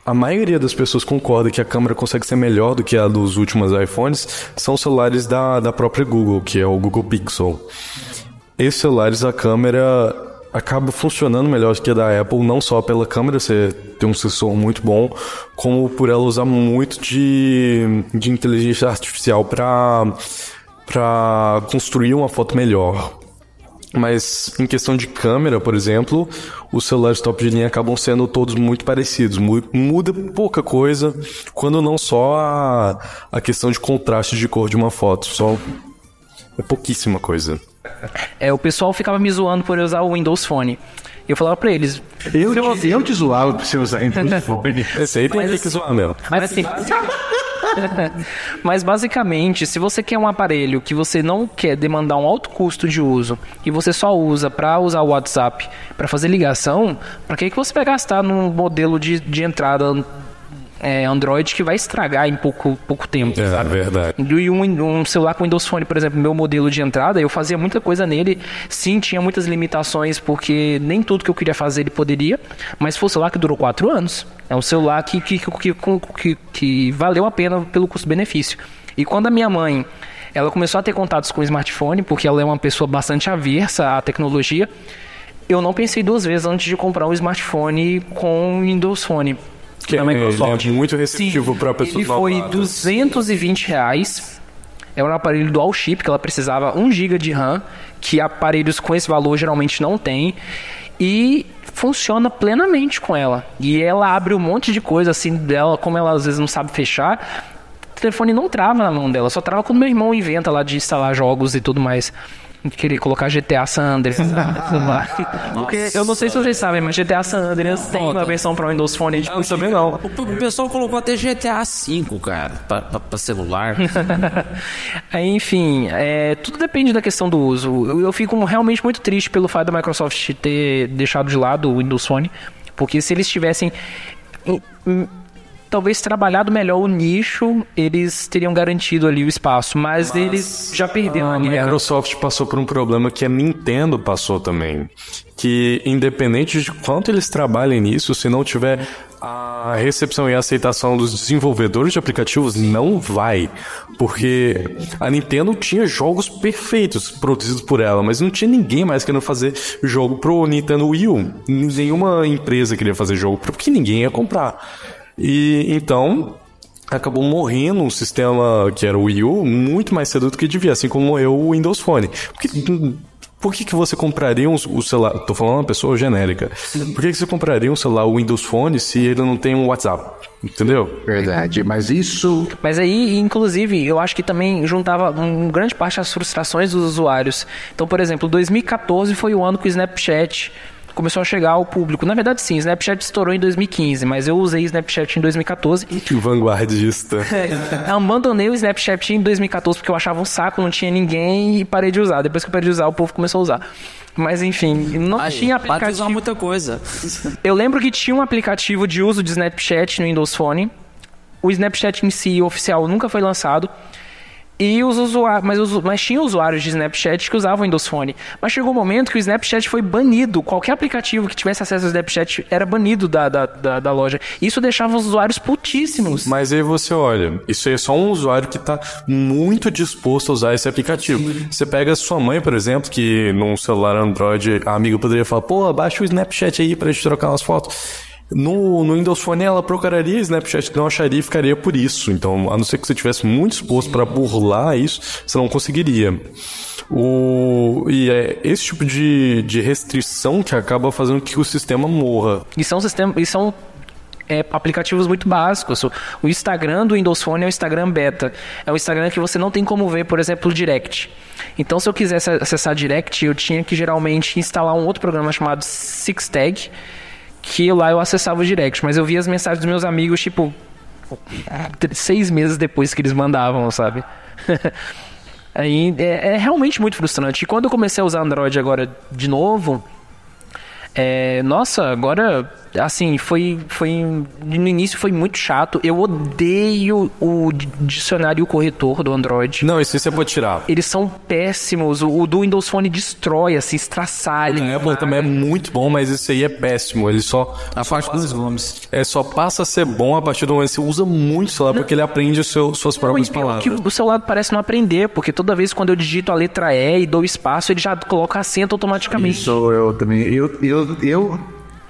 a maioria das pessoas concorda que a câmera consegue ser melhor do que a dos últimos iPhones são os celulares da, da própria Google, que é o Google Pixel. Esses celulares, a câmera acaba funcionando melhor do que a da Apple, não só pela câmera ser ter um sensor muito bom, como por ela usar muito de, de inteligência artificial para para construir uma foto melhor. Mas em questão de câmera, por exemplo, os celulares top de linha acabam sendo todos muito parecidos. Mu- Muda pouca coisa, quando não só a, a questão de contraste de cor de uma foto. Só é pouquíssima coisa. [LAUGHS] É, o pessoal ficava me zoando por eu usar o Windows Phone. Eu falava pra eles. Eu, te, eu te zoava pra você usar interfone. Esse aí tem que zoar mesmo. Mas assim. Mas basicamente, se você quer um aparelho que você não quer demandar um alto custo de uso e você só usa para usar o WhatsApp para fazer ligação, para que, que você vai gastar num modelo de, de entrada é, Android que vai estragar em pouco, pouco tempo? É sabe? verdade. E um, um celular com Windows Phone, por exemplo, meu modelo de entrada, eu fazia muita coisa nele. Sim, tinha muitas limitações, porque nem tudo que eu queria fazer ele poderia. Mas foi um celular que durou quatro anos. É um celular que, que, que, que, que valeu a pena pelo custo-benefício. E quando a minha mãe ela começou a ter contatos com o smartphone, porque ela é uma pessoa bastante aversa à tecnologia, eu não pensei duas vezes antes de comprar um smartphone com Windows Phone. Que da Microsoft. ele é muito receptivo para pessoas Ele foi novatas. 220 reais. É um aparelho dual chip que ela precisava 1 GB de RAM, que aparelhos com esse valor geralmente não tem. E funciona plenamente com ela. E ela abre um monte de coisa assim dela, como ela às vezes não sabe fechar. O telefone não trava na mão dela, só trava quando meu irmão inventa lá de instalar jogos e tudo mais. Querer colocar GTA San Andreas. Porque eu não sei se vocês sabem, mas GTA San Andreas tem uma versão para Windows Phone. Eu também não. O pessoal colocou até GTA V, cara, pra, pra- pra celular. [LAUGHS] Enfim, é, tudo depende da questão do uso. Eu, eu fico realmente muito triste pelo fato da Microsoft ter deixado de lado o Windows Phone, porque se eles tivessem em- em- talvez trabalhado melhor o nicho, eles teriam garantido ali o espaço, mas, eles já perderam A. Microsoft passou por um problema que a Nintendo passou também. Que independente de quanto eles trabalhem nisso, se não tiver a recepção e a aceitação dos desenvolvedores de aplicativos, não vai. Porque a Nintendo tinha jogos perfeitos produzidos por ela, mas não tinha ninguém mais querendo fazer jogo pro Nintendo Wii U. Nenhuma empresa queria fazer jogo, porque ninguém ia comprar. E então acabou morrendo um sistema que era o Wii U muito mais cedo do que devia, assim como morreu o Windows Phone. Porque, por que, que você compraria um, o celular? Tô falando uma pessoa genérica. Por que, que você compraria um celular o Windows Phone se ele não tem um WhatsApp? Entendeu? Verdade, mas isso Mas aí, inclusive, eu acho que também juntava um grande parte as frustrações dos usuários. Então, por exemplo, 2014 foi o ano que o Snapchat começou a chegar ao público. Na verdade, sim, o Snapchat estourou em 2015, mas eu usei Snapchat em 2014. Que vanguardista. Eu [LAUGHS] abandonei o Snapchat em 2014 porque eu achava um saco, não tinha ninguém e parei de usar. Depois que eu parei de usar, o povo começou a usar. Mas enfim, não Aí, tinha para de usar aplicativo. muita coisa. Eu lembro que tinha um aplicativo de uso de Snapchat no Windows Phone. O Snapchat em si, oficial, nunca foi lançado. E os usuários, mas, os- mas tinha usuários de Snapchat que usavam o Windows Phone. Mas chegou um momento que o Snapchat foi banido. Qualquer aplicativo que tivesse acesso ao Snapchat era banido da, da, da, da loja. Isso deixava os usuários putíssimos. Mas aí você olha, isso aí é só um usuário que está muito disposto a usar esse aplicativo. Você pega sua mãe, por exemplo, que num celular Android, a amiga poderia falar, pô, baixa o Snapchat aí pra gente trocar umas fotos. No, no Windows Phone ela procuraria Snapchat, não acharia e ficaria por isso. Então, a não ser que você tivesse muito exposto para burlar isso, você não conseguiria. O, e é esse tipo de, de restrição que acaba fazendo que o sistema morra. E são sistemas, e são é, aplicativos muito básicos. O- Instagram do Windows Phone é o Instagram Beta. É o Instagram que você não tem como ver, por exemplo, Direct. Então, se eu quisesse acessar Direct, eu tinha que geralmente instalar um outro programa chamado SixTag, que lá eu acessava o Direct. Mas eu via as mensagens dos meus amigos, tipo, seis meses depois que eles mandavam, sabe? [LAUGHS] Aí é, é realmente muito frustrante. E quando eu comecei a usar Android agora de novo, é, nossa, agora, assim, foi, foi. No início foi muito chato. Eu odeio o di- dicionário e o corretor do Android. Não, isso aí você pode tirar. Eles são péssimos. O, o do Windows Phone destrói, assim, estraçalha. A Apple também é muito bom, mas isso aí é péssimo. Ele só, A parte dos nomes. é, só passa a ser bom a partir do momento que você usa muito o celular, porque ele aprende o seu, suas próprias Não, pior palavras. que o celular parece não aprender, porque toda vez quando eu digito a letra E e dou espaço, ele já coloca acento automaticamente. Isso eu também. Eu, eu, eu,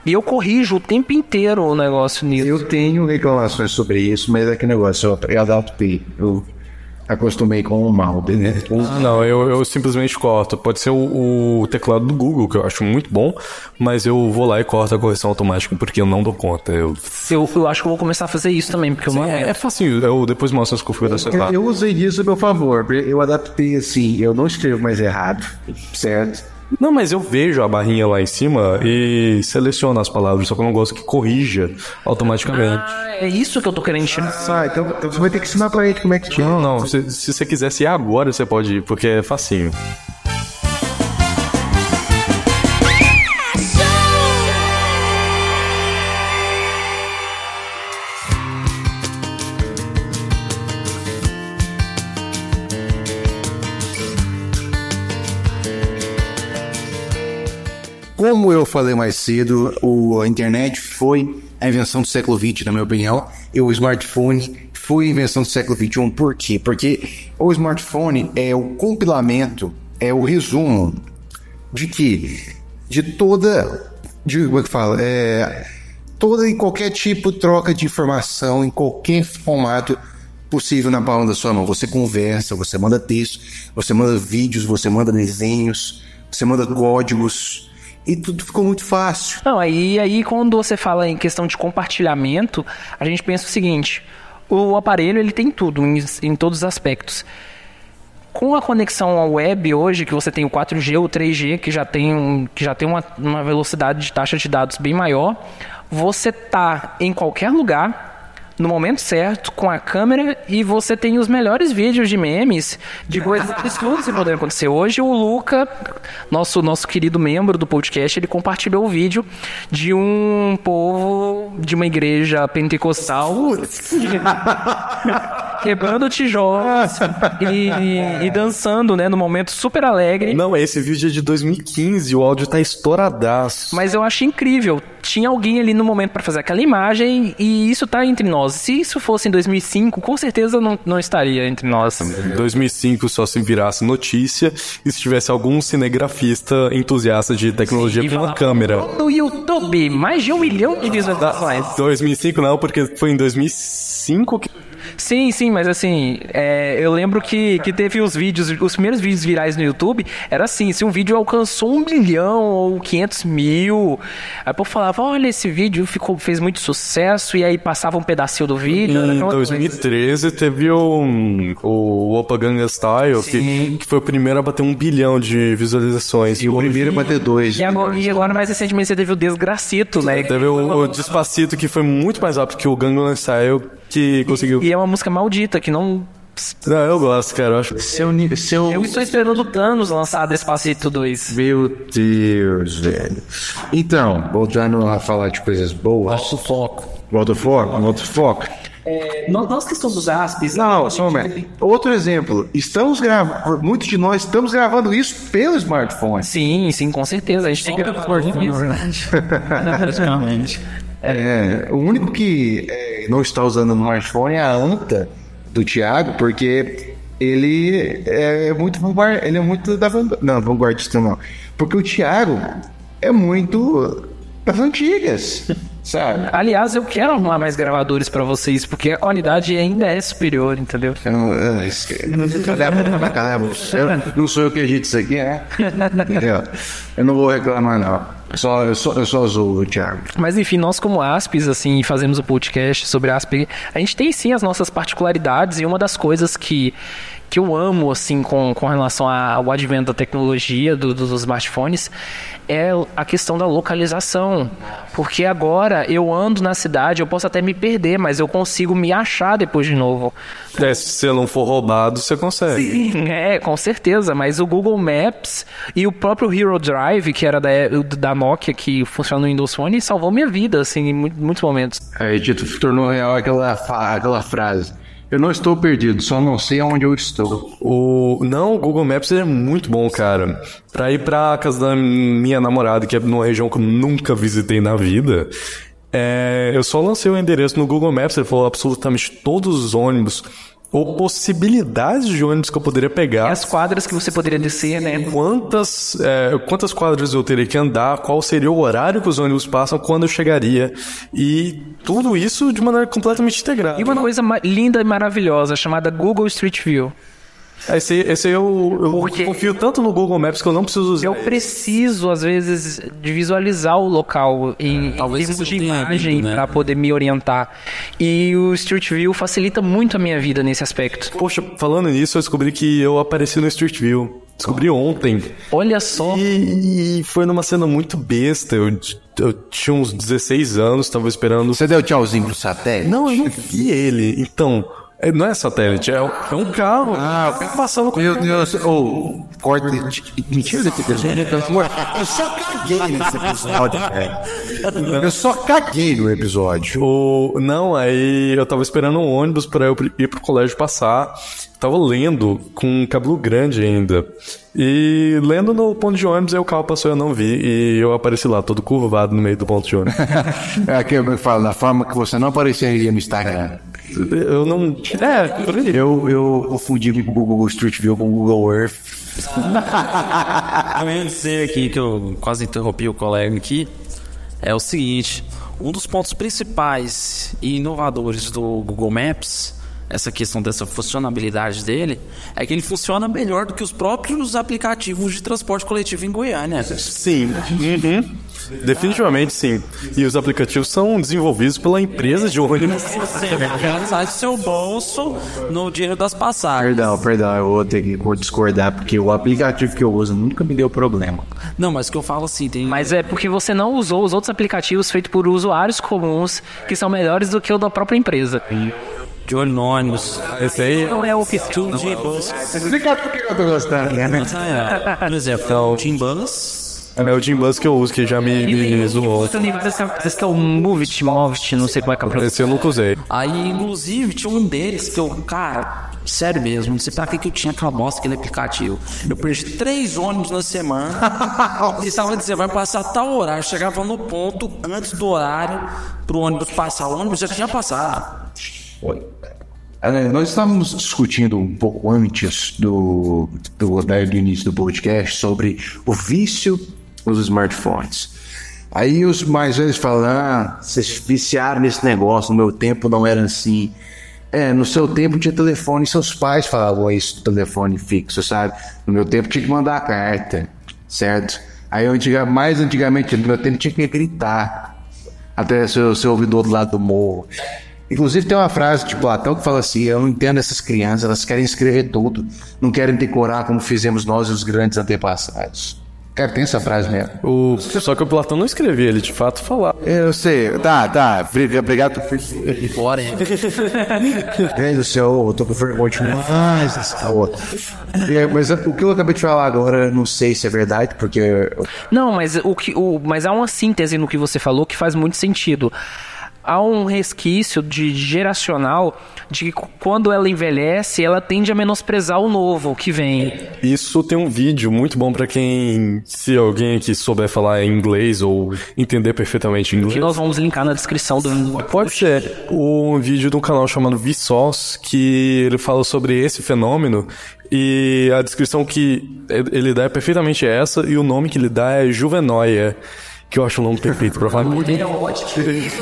E eu corrijo o tempo inteiro o negócio nisso. eu tenho reclamações sobre isso, mas é que negócio, eu, eu adaptei. Eu acostumei com o mal, né? Ah, não, eu, eu simplesmente corto. Pode ser o, o teclado do Google, que eu acho muito bom, mas eu vou lá e corto a correção automática porque eu não dou conta. Eu, Eu, eu acho que eu vou começar a fazer isso também, porque eu não é, é facinho, eu depois mostro as configurações lá. Eu usei disso a meu favor. Eu adaptei assim, eu não escrevo mais errado, certo? Não, mas eu vejo a barrinha lá em cima e seleciono as palavras, só que eu não gosto que corrija automaticamente. Ah, é isso que eu tô querendo tirar. Ah, então, então você vai ter que ensinar pra ele como é que tira. Não, não, se, se você quisesse ir agora, você pode ir, porque é facinho. Eu falei mais cedo, o, a internet foi a invenção do século XX, na minha opinião, e o smartphone foi a invenção do século XXI. Por quê? Porque o smartphone é o compilamento, é o resumo de que de toda, de, como é que fala, é, toda e qualquer tipo de troca de informação em qualquer formato possível na palma da sua mão. Você conversa, você manda texto, você manda vídeos, você manda desenhos, você manda códigos e tudo ficou muito fácil. Não, aí, aí quando você fala em questão de compartilhamento, a gente pensa o seguinte: o aparelho ele tem tudo, em, em todos os aspectos. Com a conexão ao web hoje, que você tem o 4G ou 3G, que já tem, um, que já tem uma, uma velocidade de taxa de dados bem maior, você tá em qualquer lugar, no momento certo, com a câmera, e você tem os melhores vídeos de memes de coisas absurdas que podem acontecer. Hoje o Luca, nosso, nosso querido membro do podcast, ele compartilhou o vídeo de um povo de uma igreja pentecostal [LAUGHS] quebrando tijolos [LAUGHS] e, e dançando, né, no momento super alegre. Não, esse vídeo é de 2015, o áudio tá estouradaço. Mas eu achei incrível. Tinha alguém ali no momento pra fazer aquela imagem e isso tá entre nós. Se isso fosse em 2005, com certeza não, não estaria entre nós. Em 2005 só se virasse notícia e se tivesse algum cinegrafista entusiasta de tecnologia E com uma câmera. No YouTube, mais de um milhão de visualizações. 2005 não, porque foi em 2005 que Sim, sim, mas assim, é, eu lembro que, que teve os vídeos, os primeiros vídeos virais no YouTube, era assim, se um vídeo alcançou um milhão ou 500 mil, aí o povo falava, olha, esse vídeo ficou, fez muito sucesso, e aí passava um pedacinho do vídeo. Em aquela coisa. 2013 teve o, o Opa Gangnam Style, que, que foi o primeiro a bater um bilhão de visualizações. E o primeiro é bater dois. E agora, e agora, mais recentemente, você teve o Desgracito, né? Teve o, o Despacito, que foi muito mais rápido que o Gangnam Style, que conseguiu... E é uma música maldita, que não... Não, eu gosto, cara, eu acho... Seu, seu... Eu estou esperando o Thanos lançar Despacito 2. Meu Deus, velho. Então, voltando a falar de coisas boas. Nosso foco. Volta ao foco, volta ao foco. Nós questão dos ASPs... Não, só um momento. Outro exemplo. Estamos gravando, muitos de nós estamos gravando isso pelo smartphone. Sim, sim, com certeza. A gente tem que... Na verdade. [LAUGHS] É, o único que é, não está usando no smartphone é a anta do Thiago, porque ele é muito vanguard, ele é muito da vanguarda, não, vanguardista não, porque o Thiago é muito das antigas, [LAUGHS] sabe? Aliás, eu quero arrumar mais gravadores pra vocês, porque a unidade ainda é superior, entendeu? Eu não, eu, eu- não sou eu que edito isso aqui, [LAUGHS] né? Entendeu? Eu não vou reclamar, não. Só, eu, só, eu só zoo Thiago. Mas enfim, nós como Aspes, assim, fazemos o podcast sobre Asp, a gente tem sim as nossas particularidades e uma das coisas que, que eu amo, assim, com, com relação ao advento da tecnologia, do- do- dos smartphones, é a questão da localização. Porque agora eu ando na cidade, eu posso até me perder, mas eu consigo me achar depois de novo. É, se você não for roubado, você consegue. É, com certeza, mas o Google Maps e o próprio Hero Drive, que era da, da Nokia, que funciona no Windows Phone, salvou minha vida, assim, em mu- muitos momentos. Aí, Tito, tornou real aquela, aquela frase. Eu não estou perdido, só não sei aonde eu estou. O... Não, o Google Maps é muito bom, cara. Pra ir pra casa da minha namorada, que é numa região que eu nunca visitei na vida, é, eu só lancei o endereço no Google Maps, ele falou absolutamente todos os ônibus, ou possibilidades de ônibus que eu poderia pegar. as quadras que você poderia descer, né? Quantas, é, quantas quadras eu teria que andar, qual seria o horário que os ônibus passam, quando eu chegaria. E tudo isso de maneira completamente integrada. E uma coisa linda e maravilhosa chamada Google Street View. Esse, esse eu, eu Porque- confio tanto no Google Maps que eu não preciso usar. Eu preciso, às vezes, de visualizar o local em, em talvez termos de imagem né? para poder me orientar. E o Street View facilita muito a minha vida nesse aspecto. Poxa, falando nisso, eu descobri que eu apareci no Street View. Descobri ontem. Olha só. E, e foi numa cena muito besta. Eu, eu tinha uns 16 anos, tava esperando. Você deu tchauzinho pro satélite? Não, eu não vi ele. Então, é- não é satélite, é, um- é um carro. Ah, o carro passando com. Meu Deus, ô, corte. Mentira desse episódio, pelo amor. Eu só caguei nesse episódio, velho. Eu só caguei no episódio. O, não, aí eu tava esperando um ônibus pra eu ir pro colégio passar. Tava lendo com cabelo grande ainda. E lendo no ponto de ônibus, aí o carro passou e eu não vi. E eu apareci lá, todo curvado no meio do ponto de ônibus. [LAUGHS] É aquilo que eu falo, da forma que você não apareceria no Instagram. Eu não. É, por aí. Eu, eu confundi o Google Street View com o Google Earth. Eu ia dizer aqui que eu quase interrompi o colega aqui. É o seguinte: um dos pontos principais e inovadores do Google Maps, essa questão dessa funcionalidade dele, é que ele funciona melhor do que os próprios aplicativos de transporte coletivo em Goiânia. Sim. Uhum. Definitivamente sim. E os aplicativos são desenvolvidos pela empresa de ônibus. Você vai do seu bolso no dinheiro das passagens. Perdão, perdão, eu vou ter que discordar, porque o aplicativo que eu uso nunca me deu problema. Não, mas o que eu falo assim, tem. Mas é porque você não usou os outros aplicativos feitos por usuários comuns que são melhores do que o da própria empresa. De olho no ônibus. Esse aí. Não é oficial. Tim Bus. Explica por que eu tô gostando, né? Por exemplo, Tim Bus. É o Jim Bus que eu uso, que já me, me zoou. Esse que é o Movit, Movit, não sei como é que é. Esse eu nunca usei. Aí, inclusive, tinha um deles que eu, cara, sério mesmo, não sei pra que que eu tinha aquela bosta, aquele aplicativo. Eu perdi três ônibus na semana. [LAUGHS] Eles estavam dizendo, vai passar tal horário. Chegava no ponto antes do horário pro ônibus passar. O ônibus já tinha passado. Oi. É, Nós estávamos discutindo um pouco antes do, do, da- do início do podcast sobre o vício dos smartphones. Aí os mais velhos falam, ah, vocês viciaram nesse negócio, no meu tempo não era assim. É, no seu tempo tinha telefone, seus pais falavam isso, telefone fixo, sabe? No meu tempo tinha que mandar carta, certo? Aí antiga, mais antigamente, no meu tempo tinha que gritar até ser, ser ouvido do outro lado do morro. Inclusive tem uma frase de Platão que fala assim: Eu não entendo essas crianças, elas querem escrever tudo, não querem decorar como fizemos nós e os grandes antepassados. Cara, tem essa frase mesmo. O... Só que o Platão não escrevia, ele de fato falava. Eu sei, tá, tá, obrigado por. Bora. Deus [LAUGHS] do céu, eu tô com vergonha demais dessa outra. Aí, Mas o que eu acabei de falar agora, não sei se é verdade, porque Não, mas o que, o, mas há uma síntese no que você falou que faz muito sentido. Há um resquício de geracional de que quando ela envelhece, ela tende a menosprezar o novo, que vem. Isso tem um vídeo muito bom pra quem, se alguém aqui souber falar inglês ou entender perfeitamente Que inglês. nós vamos linkar na descrição do. Pode ser um vídeo de um canal chamado Vsauce que ele fala sobre esse fenômeno e a descrição que ele dá é perfeitamente essa e o nome que ele dá é Juvenoia. Que eu acho um nome perfeito pra falar.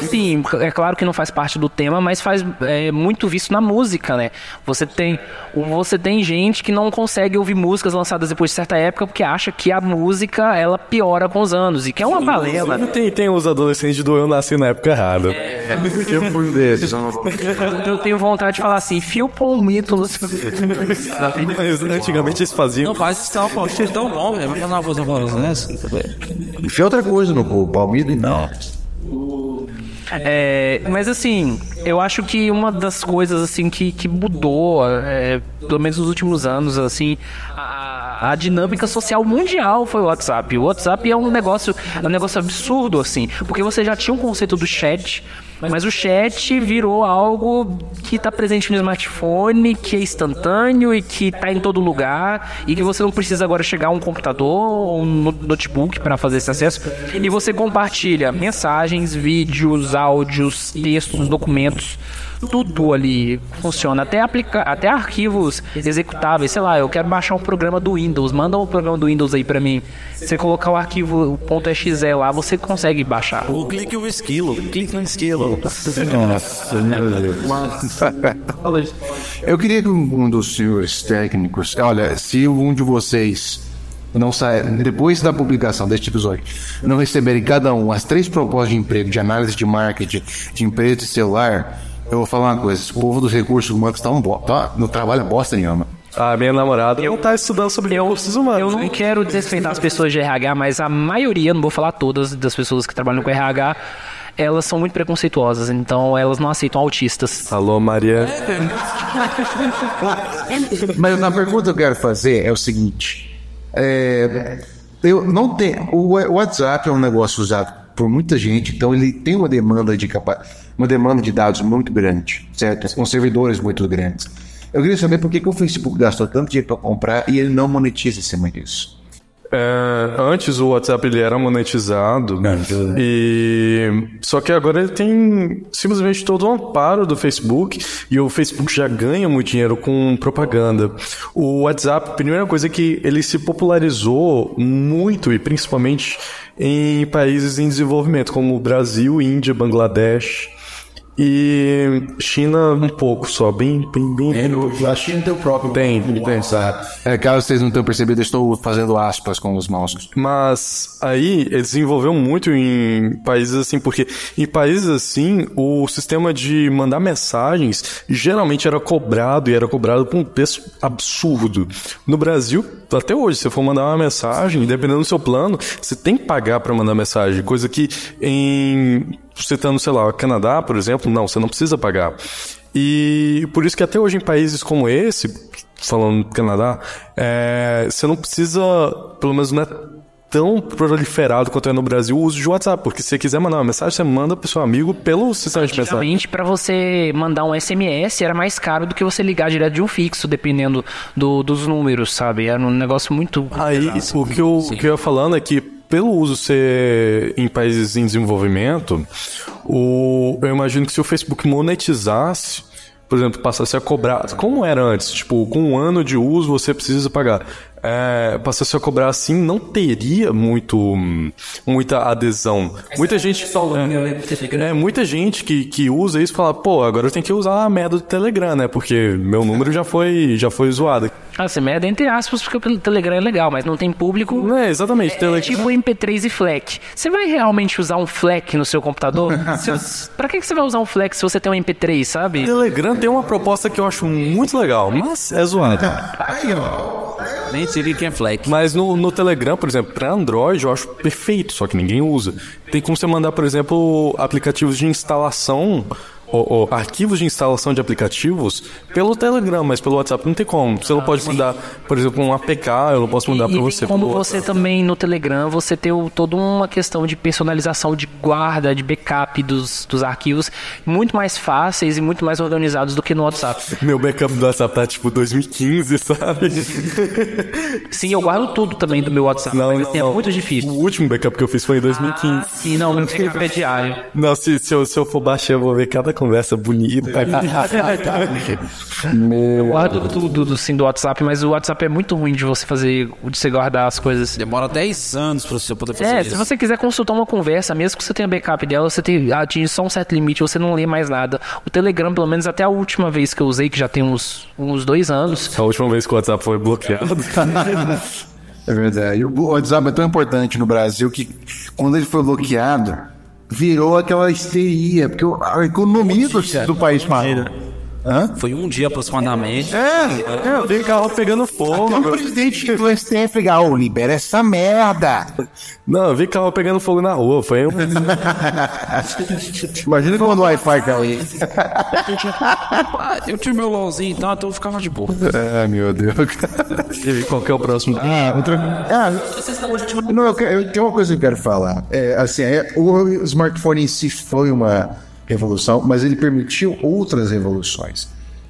Sim, é claro que não faz parte do tema, mas faz é, muito visto na música, né? Você tem, você tem gente que não consegue ouvir músicas lançadas depois de certa época porque acha que a música ela piora com os anos e que é uma balela. Tem, tem os adolescentes do eu nasci na época errada. Eu fui um desses. Eu tenho vontade de falar assim, fio palmito. Mas antigamente eles faziam. Não, faz isso não, pô. É tão bom, velho. Vai fazer uma coisa nessa. Enfia outra coisa no palmito e não. É, mas assim, eu acho que uma das coisas assim que, que mudou, é, pelo menos nos últimos anos, assim, a, a dinâmica social mundial foi o WhatsApp. O WhatsApp é um negócio, é um negócio absurdo, assim, porque você já tinha um conceito do chat. Mas o chat virou algo que está presente no smartphone, que é instantâneo e que está em todo lugar e que você não precisa agora chegar a um computador ou um no- notebook para fazer esse acesso. E você compartilha mensagens, vídeos, áudios, textos, documentos. Tudo ali funciona, até, aplica até arquivos executáveis. Sei lá, eu quero baixar um programa do Windows, manda um programa do Windows aí pra mim. Você colocar o arquivo o .exe lá, você consegue baixar. Ou clique o esquilo. Clique no esquilo. Eu queria que um dos senhores técnicos, olha, se um de vocês não sair, depois da publicação deste episódio, não receberem cada um as três propostas de emprego de análise de marketing de empresa de celular, eu vou falar uma coisa: esse povo dos recursos humanos tá, um bo tá no trabalho bosta nenhuma. A minha namorada não tá estudando sobre recursos humanos. Eu não hein? quero desrespeitar as pessoas de RH, mas a maioria, não vou falar todas, das pessoas que trabalham com RH, elas são muito preconceituosas, então elas não aceitam autistas. Alô, Maria. [LAUGHS] Mas a pergunta que eu quero fazer é o seguinte: é, eu não tenho, o WhatsApp é um negócio usado por muita gente, então ele tem uma demanda de capa, uma demanda de dados muito grande, certo? Com servidores muito grandes. Eu queria saber por que, que o Facebook gastou tanto dinheiro para comprar e ele não monetiza em cima disso. É, antes o WhatsApp ele era monetizado. E só que agora ele tem simplesmente todo o amparo do Facebook e o Facebook já ganha muito dinheiro com propaganda. O WhatsApp, a primeira coisa é que ele se popularizou muito e principalmente em países em desenvolvimento como Brasil, Índia, Bangladesh e China um pouco só, bem bem bem. A China tem o próprio Tem. pensar. É, caso vocês não tenham percebido, eu estou fazendo aspas com os mouses. Mas aí ele desenvolveu muito em países assim, porque em países assim o sistema de mandar mensagens geralmente era cobrado e era cobrado por um preço absurdo. No Brasil, até hoje, se você for mandar uma mensagem, dependendo do seu plano, você tem que pagar para mandar mensagem, coisa que em citando, sei lá, Canadá, por exemplo, não, você não precisa pagar. E por isso que até hoje em países como esse, falando do Canadá, é, você não precisa, pelo menos não é tão proliferado quanto é no Brasil o uso de WhatsApp, porque se você quiser mandar uma mensagem, você manda pro seu amigo pelo sistema de mensagem. Para você mandar um SMS era mais caro do que você ligar direto de um fixo, dependendo do- dos números, sabe? Era um negócio muito. Aí, o que, eu, o que eu ia falando é que, pelo uso ser em países em desenvolvimento, o, eu imagino que se o Facebook monetizasse, por exemplo, passasse a cobrar, como era antes, tipo, com um ano de uso você precisa pagar. É, passasse a cobrar assim, não teria muito, muita adesão. Muita gente. É, muita gente que, que usa isso fala, pô, agora eu tenho que usar a merda do Telegram, né? Porque meu número já foi, já foi zoado. Ah, você merda entre aspas, porque o Telegram é legal, mas não tem público. É, exatamente. É Telegram. tipo MP3 e FLAC. Você vai realmente usar um FLAC no seu computador? [LAUGHS] Se- pra que que você vai usar um FLAC se você tem um MP3, sabe? Telegram tem uma proposta que eu acho muito legal, mas é zoado. Nem quem é. Mas no, no Telegram, por exemplo, para Android eu acho perfeito, só que ninguém usa. Tem como você mandar, por exemplo, aplicativos de instalação, ou, ou arquivos de instalação de aplicativos pelo Telegram, mas pelo WhatsApp não tem como. Você não pode mandar, por exemplo, um APK, eu não posso mandar E para tem você. como você também no Telegram você ter o- toda uma questão de personalização de guarda, de backup dos, dos arquivos muito mais fáceis e muito mais organizados do que no WhatsApp. Meu backup do WhatsApp tá tipo 2015, [LAUGHS] sabe? Sim, eu guardo tudo também do meu WhatsApp, Não, mas não, assim, é não. muito difícil. O último backup que eu fiz foi em 2015. Sim, não, meu backup é diário. Não, se, se, eu, se eu for baixar, eu vou ver cada conversa bonita. [LAUGHS] Eu guardo tudo do, sim, do WhatsApp, mas o WhatsApp é muito ruim de você fazer, de você guardar as coisas. Demora 10 anos pra você poder fazer É, isso. se você quiser consultar uma conversa, mesmo que você tenha backup dela, você tem, atinge só um certo limite, você não lê mais nada. O Telegram, pelo menos até a última vez que eu usei, que já tem uns, uns dois anos, A última vez que o WhatsApp foi bloqueado. [LAUGHS] É verdade. O WhatsApp é tão importante no Brasil que quando ele foi bloqueado, virou aquela histeria, porque a economia do, do país parou. Hã? Foi um dia aproximadamente. É, É, eu vi carro pegando fogo. o presidente do STF ô, libera essa merda. Não, eu vi carro pegando fogo na rua. Foi um. [LAUGHS] Imagina quando o Wi-Fi caiu. [LAUGHS] Eu tinha meu LOLzinho e tal, então eu ficava de boa. Ai, meu Deus. Qual que é o próximo? Ah, outra. Ah, não, eu, quero- eu tenho uma coisa que eu quero falar. É, assim, é, o smartphone em si foi uma revolução, mas ele permitiu outras revoluções.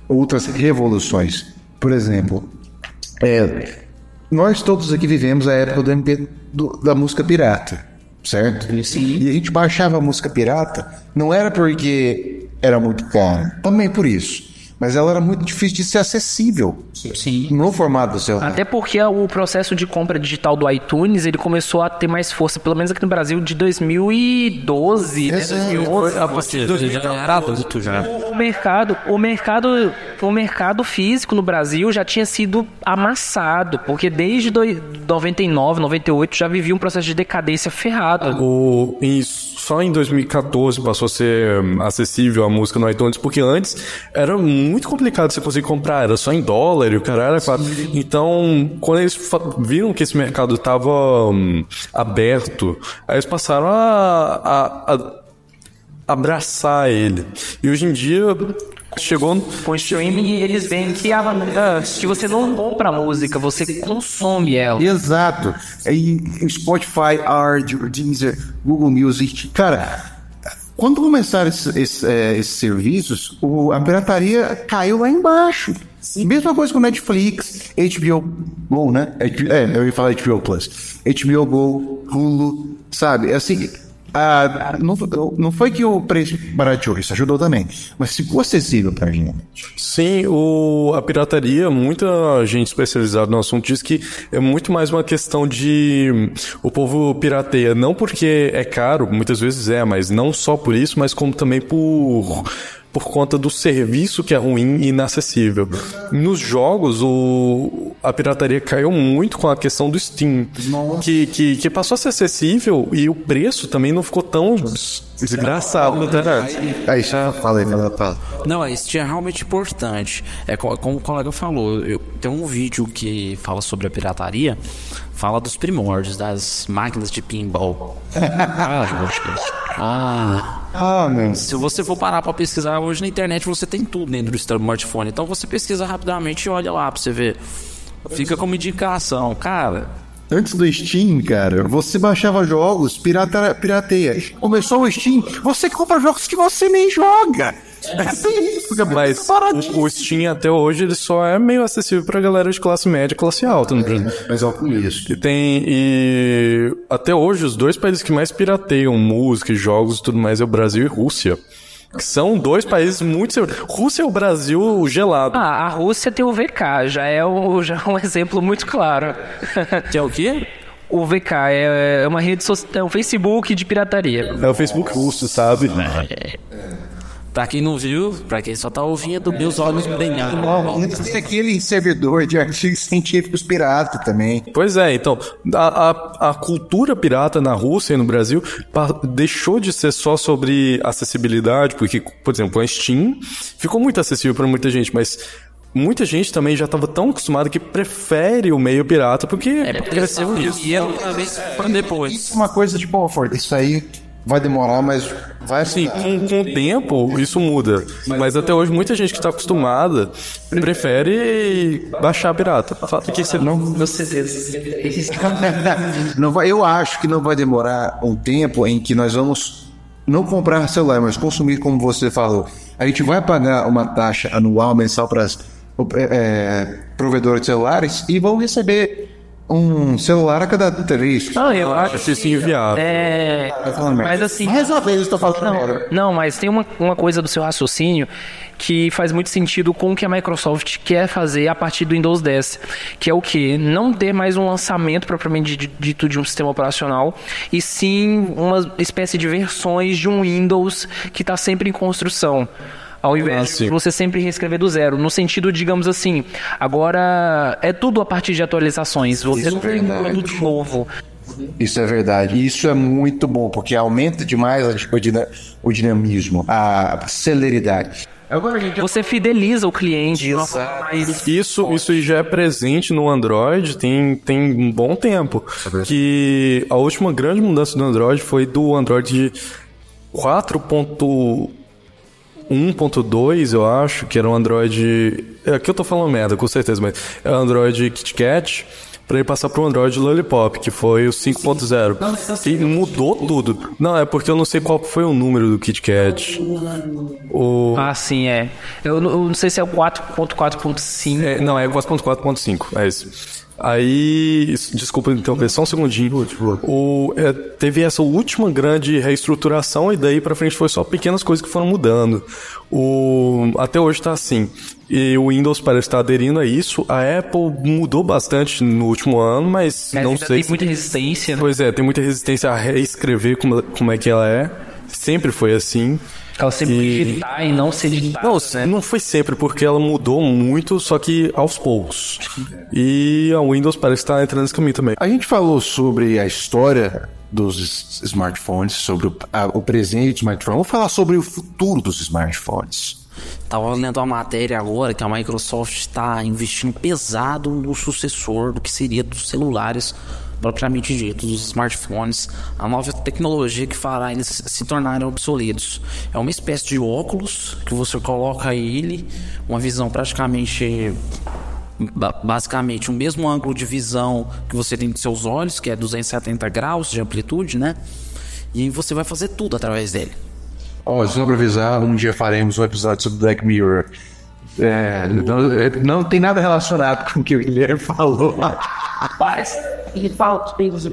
Outras revoluções. Por exemplo, é, nós todos aqui vivemos a época do MP, do- da música pirata, certo? Sim. E a gente baixava a música pirata, não era porque era muito caro, também por isso. Mas ela era muito difícil de ser acessível sim. no formato do celular. Até porque o processo de compra digital do iTunes, ele começou a ter mais força, pelo menos aqui no Brasil, de 2012, né? Esse é- 2011. Ah, você já era adulto já. O mercado, o mercado, o mercado físico no Brasil já tinha sido amassado, porque desde doi- 99, 98 já vivia um processo de decadência ferrado. O, só em 2014 passou a ser hum, acessível a música no iTunes, porque antes era muito complicado você conseguir comprar, era só em dólar e o cara era quatro. Então, quando eles viram que esse mercado estava aberto, aí eles passaram a, a- a abraçar ele. E hoje em dia chegou Com streaming, eles veem que, a, ah, que você não compra a música, você consome ela. Exato. Aí, Spotify, Ard, Deezer, Google Music. Cara, quando começaram esses, esses, é, esses serviços, o- a pirataria caiu lá embaixo. Mesma coisa com Netflix, HBO Go, né? É, eu ia falar HBO Plus. HBO Go, Hulu, sabe? Assim, a- não, não foi que o preço barateou, isso ajudou também. Mas ficou acessível pra gente. Sim, o, a pirataria, muita gente especializada no assunto diz que é muito mais uma questão de o povo pirateia, não porque é caro, muitas vezes é, mas não só por isso, mas como também por por conta do serviço que é ruim e inacessível. Nos jogos, o, a pirataria caiu muito com a questão do Steam, que, que, que passou a ser acessível e o preço também não ficou tão desgraçado. né? Aí já falei, fala, fala. Não, isso é realmente importante. É co- como o colega falou, eu, tem um vídeo que fala sobre a pirataria, fala dos primórdios, das máquinas de pinball. [LAUGHS] ah, ah, Ah, meu. se você for parar pra pesquisar hoje na internet, você tem tudo dentro do smartphone. Então você pesquisa rapidamente e olha lá pra você ver. Fica como indicação, cara. Antes do Steam, cara, você baixava jogos, pirata, pirateia. Começou o Steam, você compra jogos que você nem joga. É Mas o, o Steam até hoje ele só é meio acessível pra galera de classe média e classe alta no Brasil. Mas é o começo. E tem. E até hoje os dois países que mais pirateiam música e jogos e tudo mais é o Brasil e Rússia. Que são dois países muito. Rússia é o Brasil gelado. Ah, a Rússia tem o VK, já é, o, já é um [LAUGHS] exemplo muito claro. [LAUGHS] Que é o quê? o VK é, é uma rede social, é um Facebook de pirataria. É o Facebook russo, sabe? Pra quem não viu, pra quem só tá ouvindo, meus olhos brilharam. Tem aquele servidor de artigos científicos pirata também. Pois é, então, a, a, a cultura pirata na Rússia e no Brasil pa- deixou de ser só sobre acessibilidade, porque, por exemplo, a Steam ficou muito acessível para muita gente, mas muita gente também já estava tão acostumada que prefere o meio pirata, porque É porque cresceu isso. E é uma vez pra depois. Uma coisa oh, Ford, isso aí vai demorar, mas vai Sim, com, com o tempo isso muda. Mas até hoje muita gente que está acostumada prefere baixar pirata. Porque você não. CDs. [LAUGHS] Não vai, eu acho que não vai demorar um tempo em que nós vamos não comprar celular, mas consumir como você falou. A gente vai pagar uma taxa anual, mensal para as é, provedoras de celulares e vão receber um celular a cada três. Não, eu acho Acho isso inviável. É. Mas assim. Mais uma vez eu estou falando merda. Não, mas tem uma, uma coisa do seu raciocínio que faz muito sentido com o que a Microsoft quer fazer a partir do Windows 10, que é o que? Não ter mais um lançamento propriamente di- dito de um sistema operacional, e sim uma espécie de versões de um Windows que está sempre em construção. Ao invés Ah, de você sempre reescrever do zero. No sentido, digamos assim, agora é tudo a partir de atualizações. Você Isso não é tem um verdade. produto novo. Isso é verdade. E Isso é muito bom, porque aumenta demais o, dina- o dinamismo, a celeridade. Você fideliza o cliente Isso, isso já é presente no Android tem, tem um bom tempo. Que a última grande mudança do Android foi do Android 4.1.2, eu acho, que era um Android. É, aqui eu tô falando merda, com certeza, mas é o Android KitKat. Pra ele passar pro Android Lollipop, que foi o 5.0. E mudou tudo. Não, é porque eu não sei qual foi o número do KitKat. O, Ah, sim, é. Eu, não- eu não sei se é o 4.4.5. É, não, é 4.4.5, é isso. Aí, desculpa interromper, só um segundinho. O, é, teve essa última grande reestruturação e daí pra frente foi só pequenas coisas que foram mudando. O, até hoje tá assim. E o Windows parece estar aderindo a isso. A Apple mudou bastante no último ano, mas, Mas não ainda sei tem se- muita resistência. né? Pois é, tem muita resistência a reescrever como, como é que ela é. Sempre foi assim. Ela sempre E- digitar e não ser digitada. Não, né? não foi sempre, porque ela mudou muito, só que aos poucos. E a Windows parece estar entrando nesse caminho também. a gente falou sobre a história dos smartphones, sobre o, a- o presente do smartphone. Vamos falar sobre o futuro dos smartphones. Tava lendo uma matéria agora que a Microsoft está investindo pesado no sucessor do que seria dos celulares propriamente dito, dos smartphones, a nova tecnologia que fará eles se tornarem obsoletos. É uma espécie de óculos que você coloca ele, uma visão praticamente ba- basicamente o mesmo ângulo de visão que você tem dos seus olhos, que é 270 graus de amplitude, né? E aí você vai fazer tudo através dele. Ó, só pra avisar, um dia faremos um episódio sobre Black Mirror. É, não, é, não tem nada relacionado com o que o Guilherme falou. Mas ele fala dos pingos e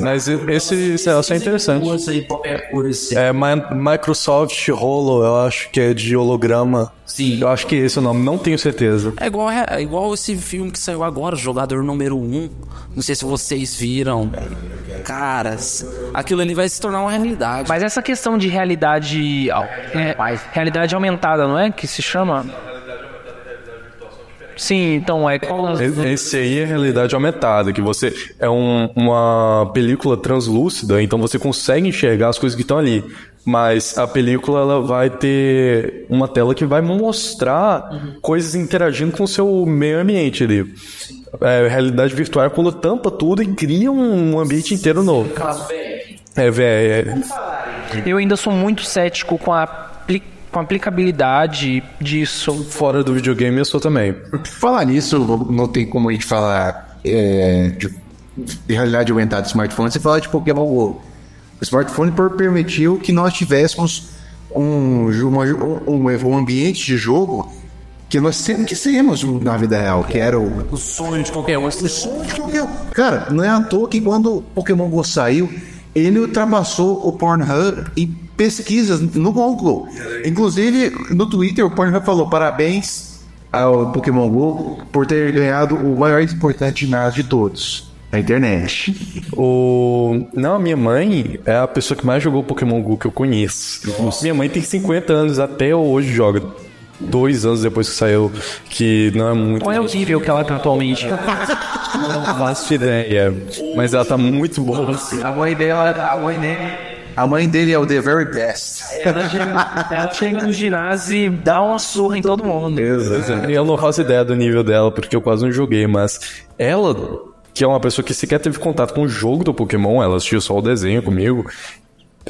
Mas esse, esse negócio é interessante. qualquer coisa. É Mi- Microsoft Holo, eu acho que é de holograma. Sim. Eu acho que esse é o nome, não tenho certeza. É igual, é igual esse filme que saiu agora, Jogador Número 1. Não sei se vocês viram. Cara, aquilo ali vai se tornar uma realidade. Mas essa questão de realidade. é, realidade aumentada, não é? Que se chama? Sim, então é. Esse aí é realidade aumentada, que você é um- uma película translúcida, então você consegue enxergar as coisas que estão ali. Mas a película ela vai ter uma tela que vai mostrar coisas interagindo com o seu meio ambiente ali. É, realidade virtual é quando tampa tudo e cria um ambiente inteiro novo. É, velho. É, Eu ainda sou muito cético com a, com a aplicabilidade disso. fora do videogame eu sou também. Falar nisso, não tem como a gente falar é, de, de realidade aumentada de smartphone sem falar de Pokémon GO. O smartphone per- permitiu que nós tivéssemos um, uma- um, um ambiente de jogo que nós sempre quisemos na vida real, que era o O sonho de qualquer um. Cara, não é à toa que quando o Pokémon Go saiu, ele ultrapassou o Pornhub em pesquisas no Google. Inclusive, no Twitter, o Pornhub falou parabéns ao Pokémon Go por ter ganhado o maior importante ginásio de todos, a internet. [LAUGHS] O... Não, a minha mãe é a pessoa que mais jogou Pokémon GO que eu conheço. Minha mãe tem 50 anos, até hoje joga. Dois anos depois que saiu, que não é muito. Qual é o nível que ela tá atualmente? [LAUGHS] Não faço ideia. Mas ela tá muito boa. A mãe dela, a mãe dele. A mãe dele é o The Very Best. Ela chega, ela chega no ginásio e dá uma surra em todo mundo. Eu não faço ideia do nível dela, porque eu quase não joguei, mas ela, que é uma pessoa que sequer teve contato com o jogo do Pokémon, ela assistiu só o desenho comigo.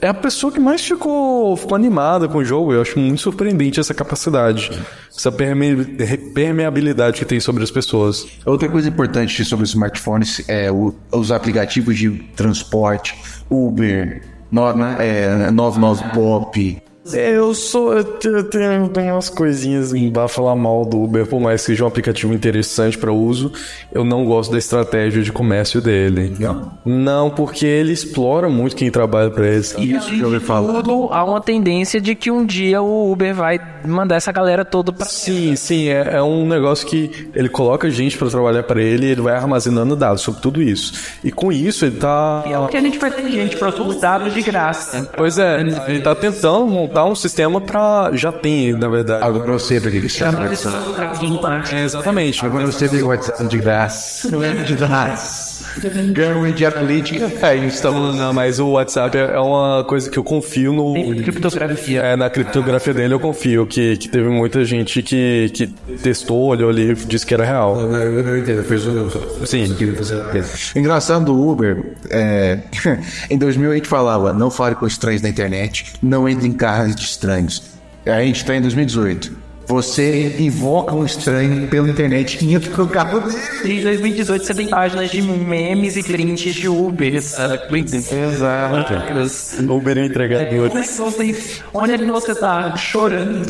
É a pessoa que mais ficou, ficou animada com o jogo. Eu acho muito surpreendente essa capacidade, essa perme- permeabilidade que tem sobre as pessoas. Outra coisa importante sobre os smartphones é o- os aplicativos de transporte, Uber, no, né, é, 99 Pop, É, eu sou. Eu te- eu tenho, umas coisinhas pra falar mal do Uber, por mais que seja um aplicativo interessante pra uso, eu não gosto da estratégia de comércio dele. Não, porque ele explora muito quem trabalha pra ele. Isso que eu ouvi falar. Tudo há uma tendência de que um dia o Uber vai mandar essa galera toda pra. Sim, sim, é, é um negócio que ele coloca gente pra trabalhar pra ele e ele vai armazenando dados sobre tudo isso. E com isso ele tá. Porque a gente vai ter gente para os dados de graça. Pois é, ele tá tentando montar um sistema pra. Já tem, na verdade. Agora eu sei pra que que chama. É, exatamente. Agora eu sei pra que o WhatsApp de graça. Não é de graça. Ganho de analítica. É tá Não, não, mas o WhatsApp é é uma coisa que eu confio no. Criptografia. É, na criptografia dele eu confio que, que teve muita gente que, que testou, olhou ali e disse que era real. Eu, eu, eu entendo, fez o. Sim. Engraçado do Uber, é, [LAUGHS] em 2000 a gente falava, não fale com estranhos na internet, não entre em carros de estranhos. A gente está em 2018. Você invoca um estranho pela internet e entra no carro dele. Em 2018 você tem páginas de memes e prints de Uber. sabe? Exato. Uber é entregador. Como é que você- Onde é que você tá chorando?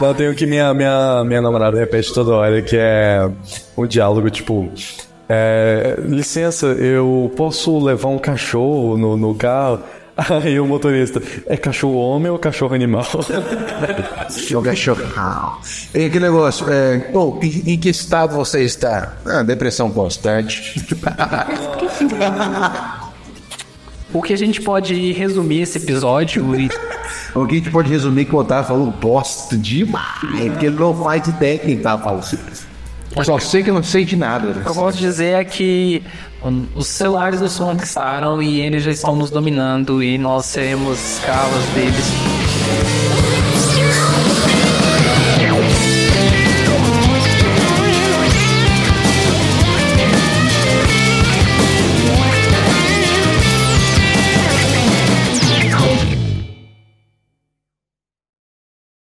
Eu tenho que minha, minha, minha namorada repete toda hora, que é o diálogo, tipo. é, licença, eu posso levar um cachorro no, no carro? Aí [LAUGHS] o motorista, é cachorro homem ou cachorro animal? [LAUGHS] Joga chocão. E aquele negócio, é, oh, em, em que estado você está? Ah, depressão constante. [LAUGHS] O que a gente pode resumir esse episódio e o que a gente pode resumir que o Otávio falou bosta demais, porque ele não faz ideia quem tá falando. Eu só sei que eu não sei de nada. o que eu posso dizer é que hum, os celulares nos conquistaram e eles já estão nos dominando e nós seremos escravos deles.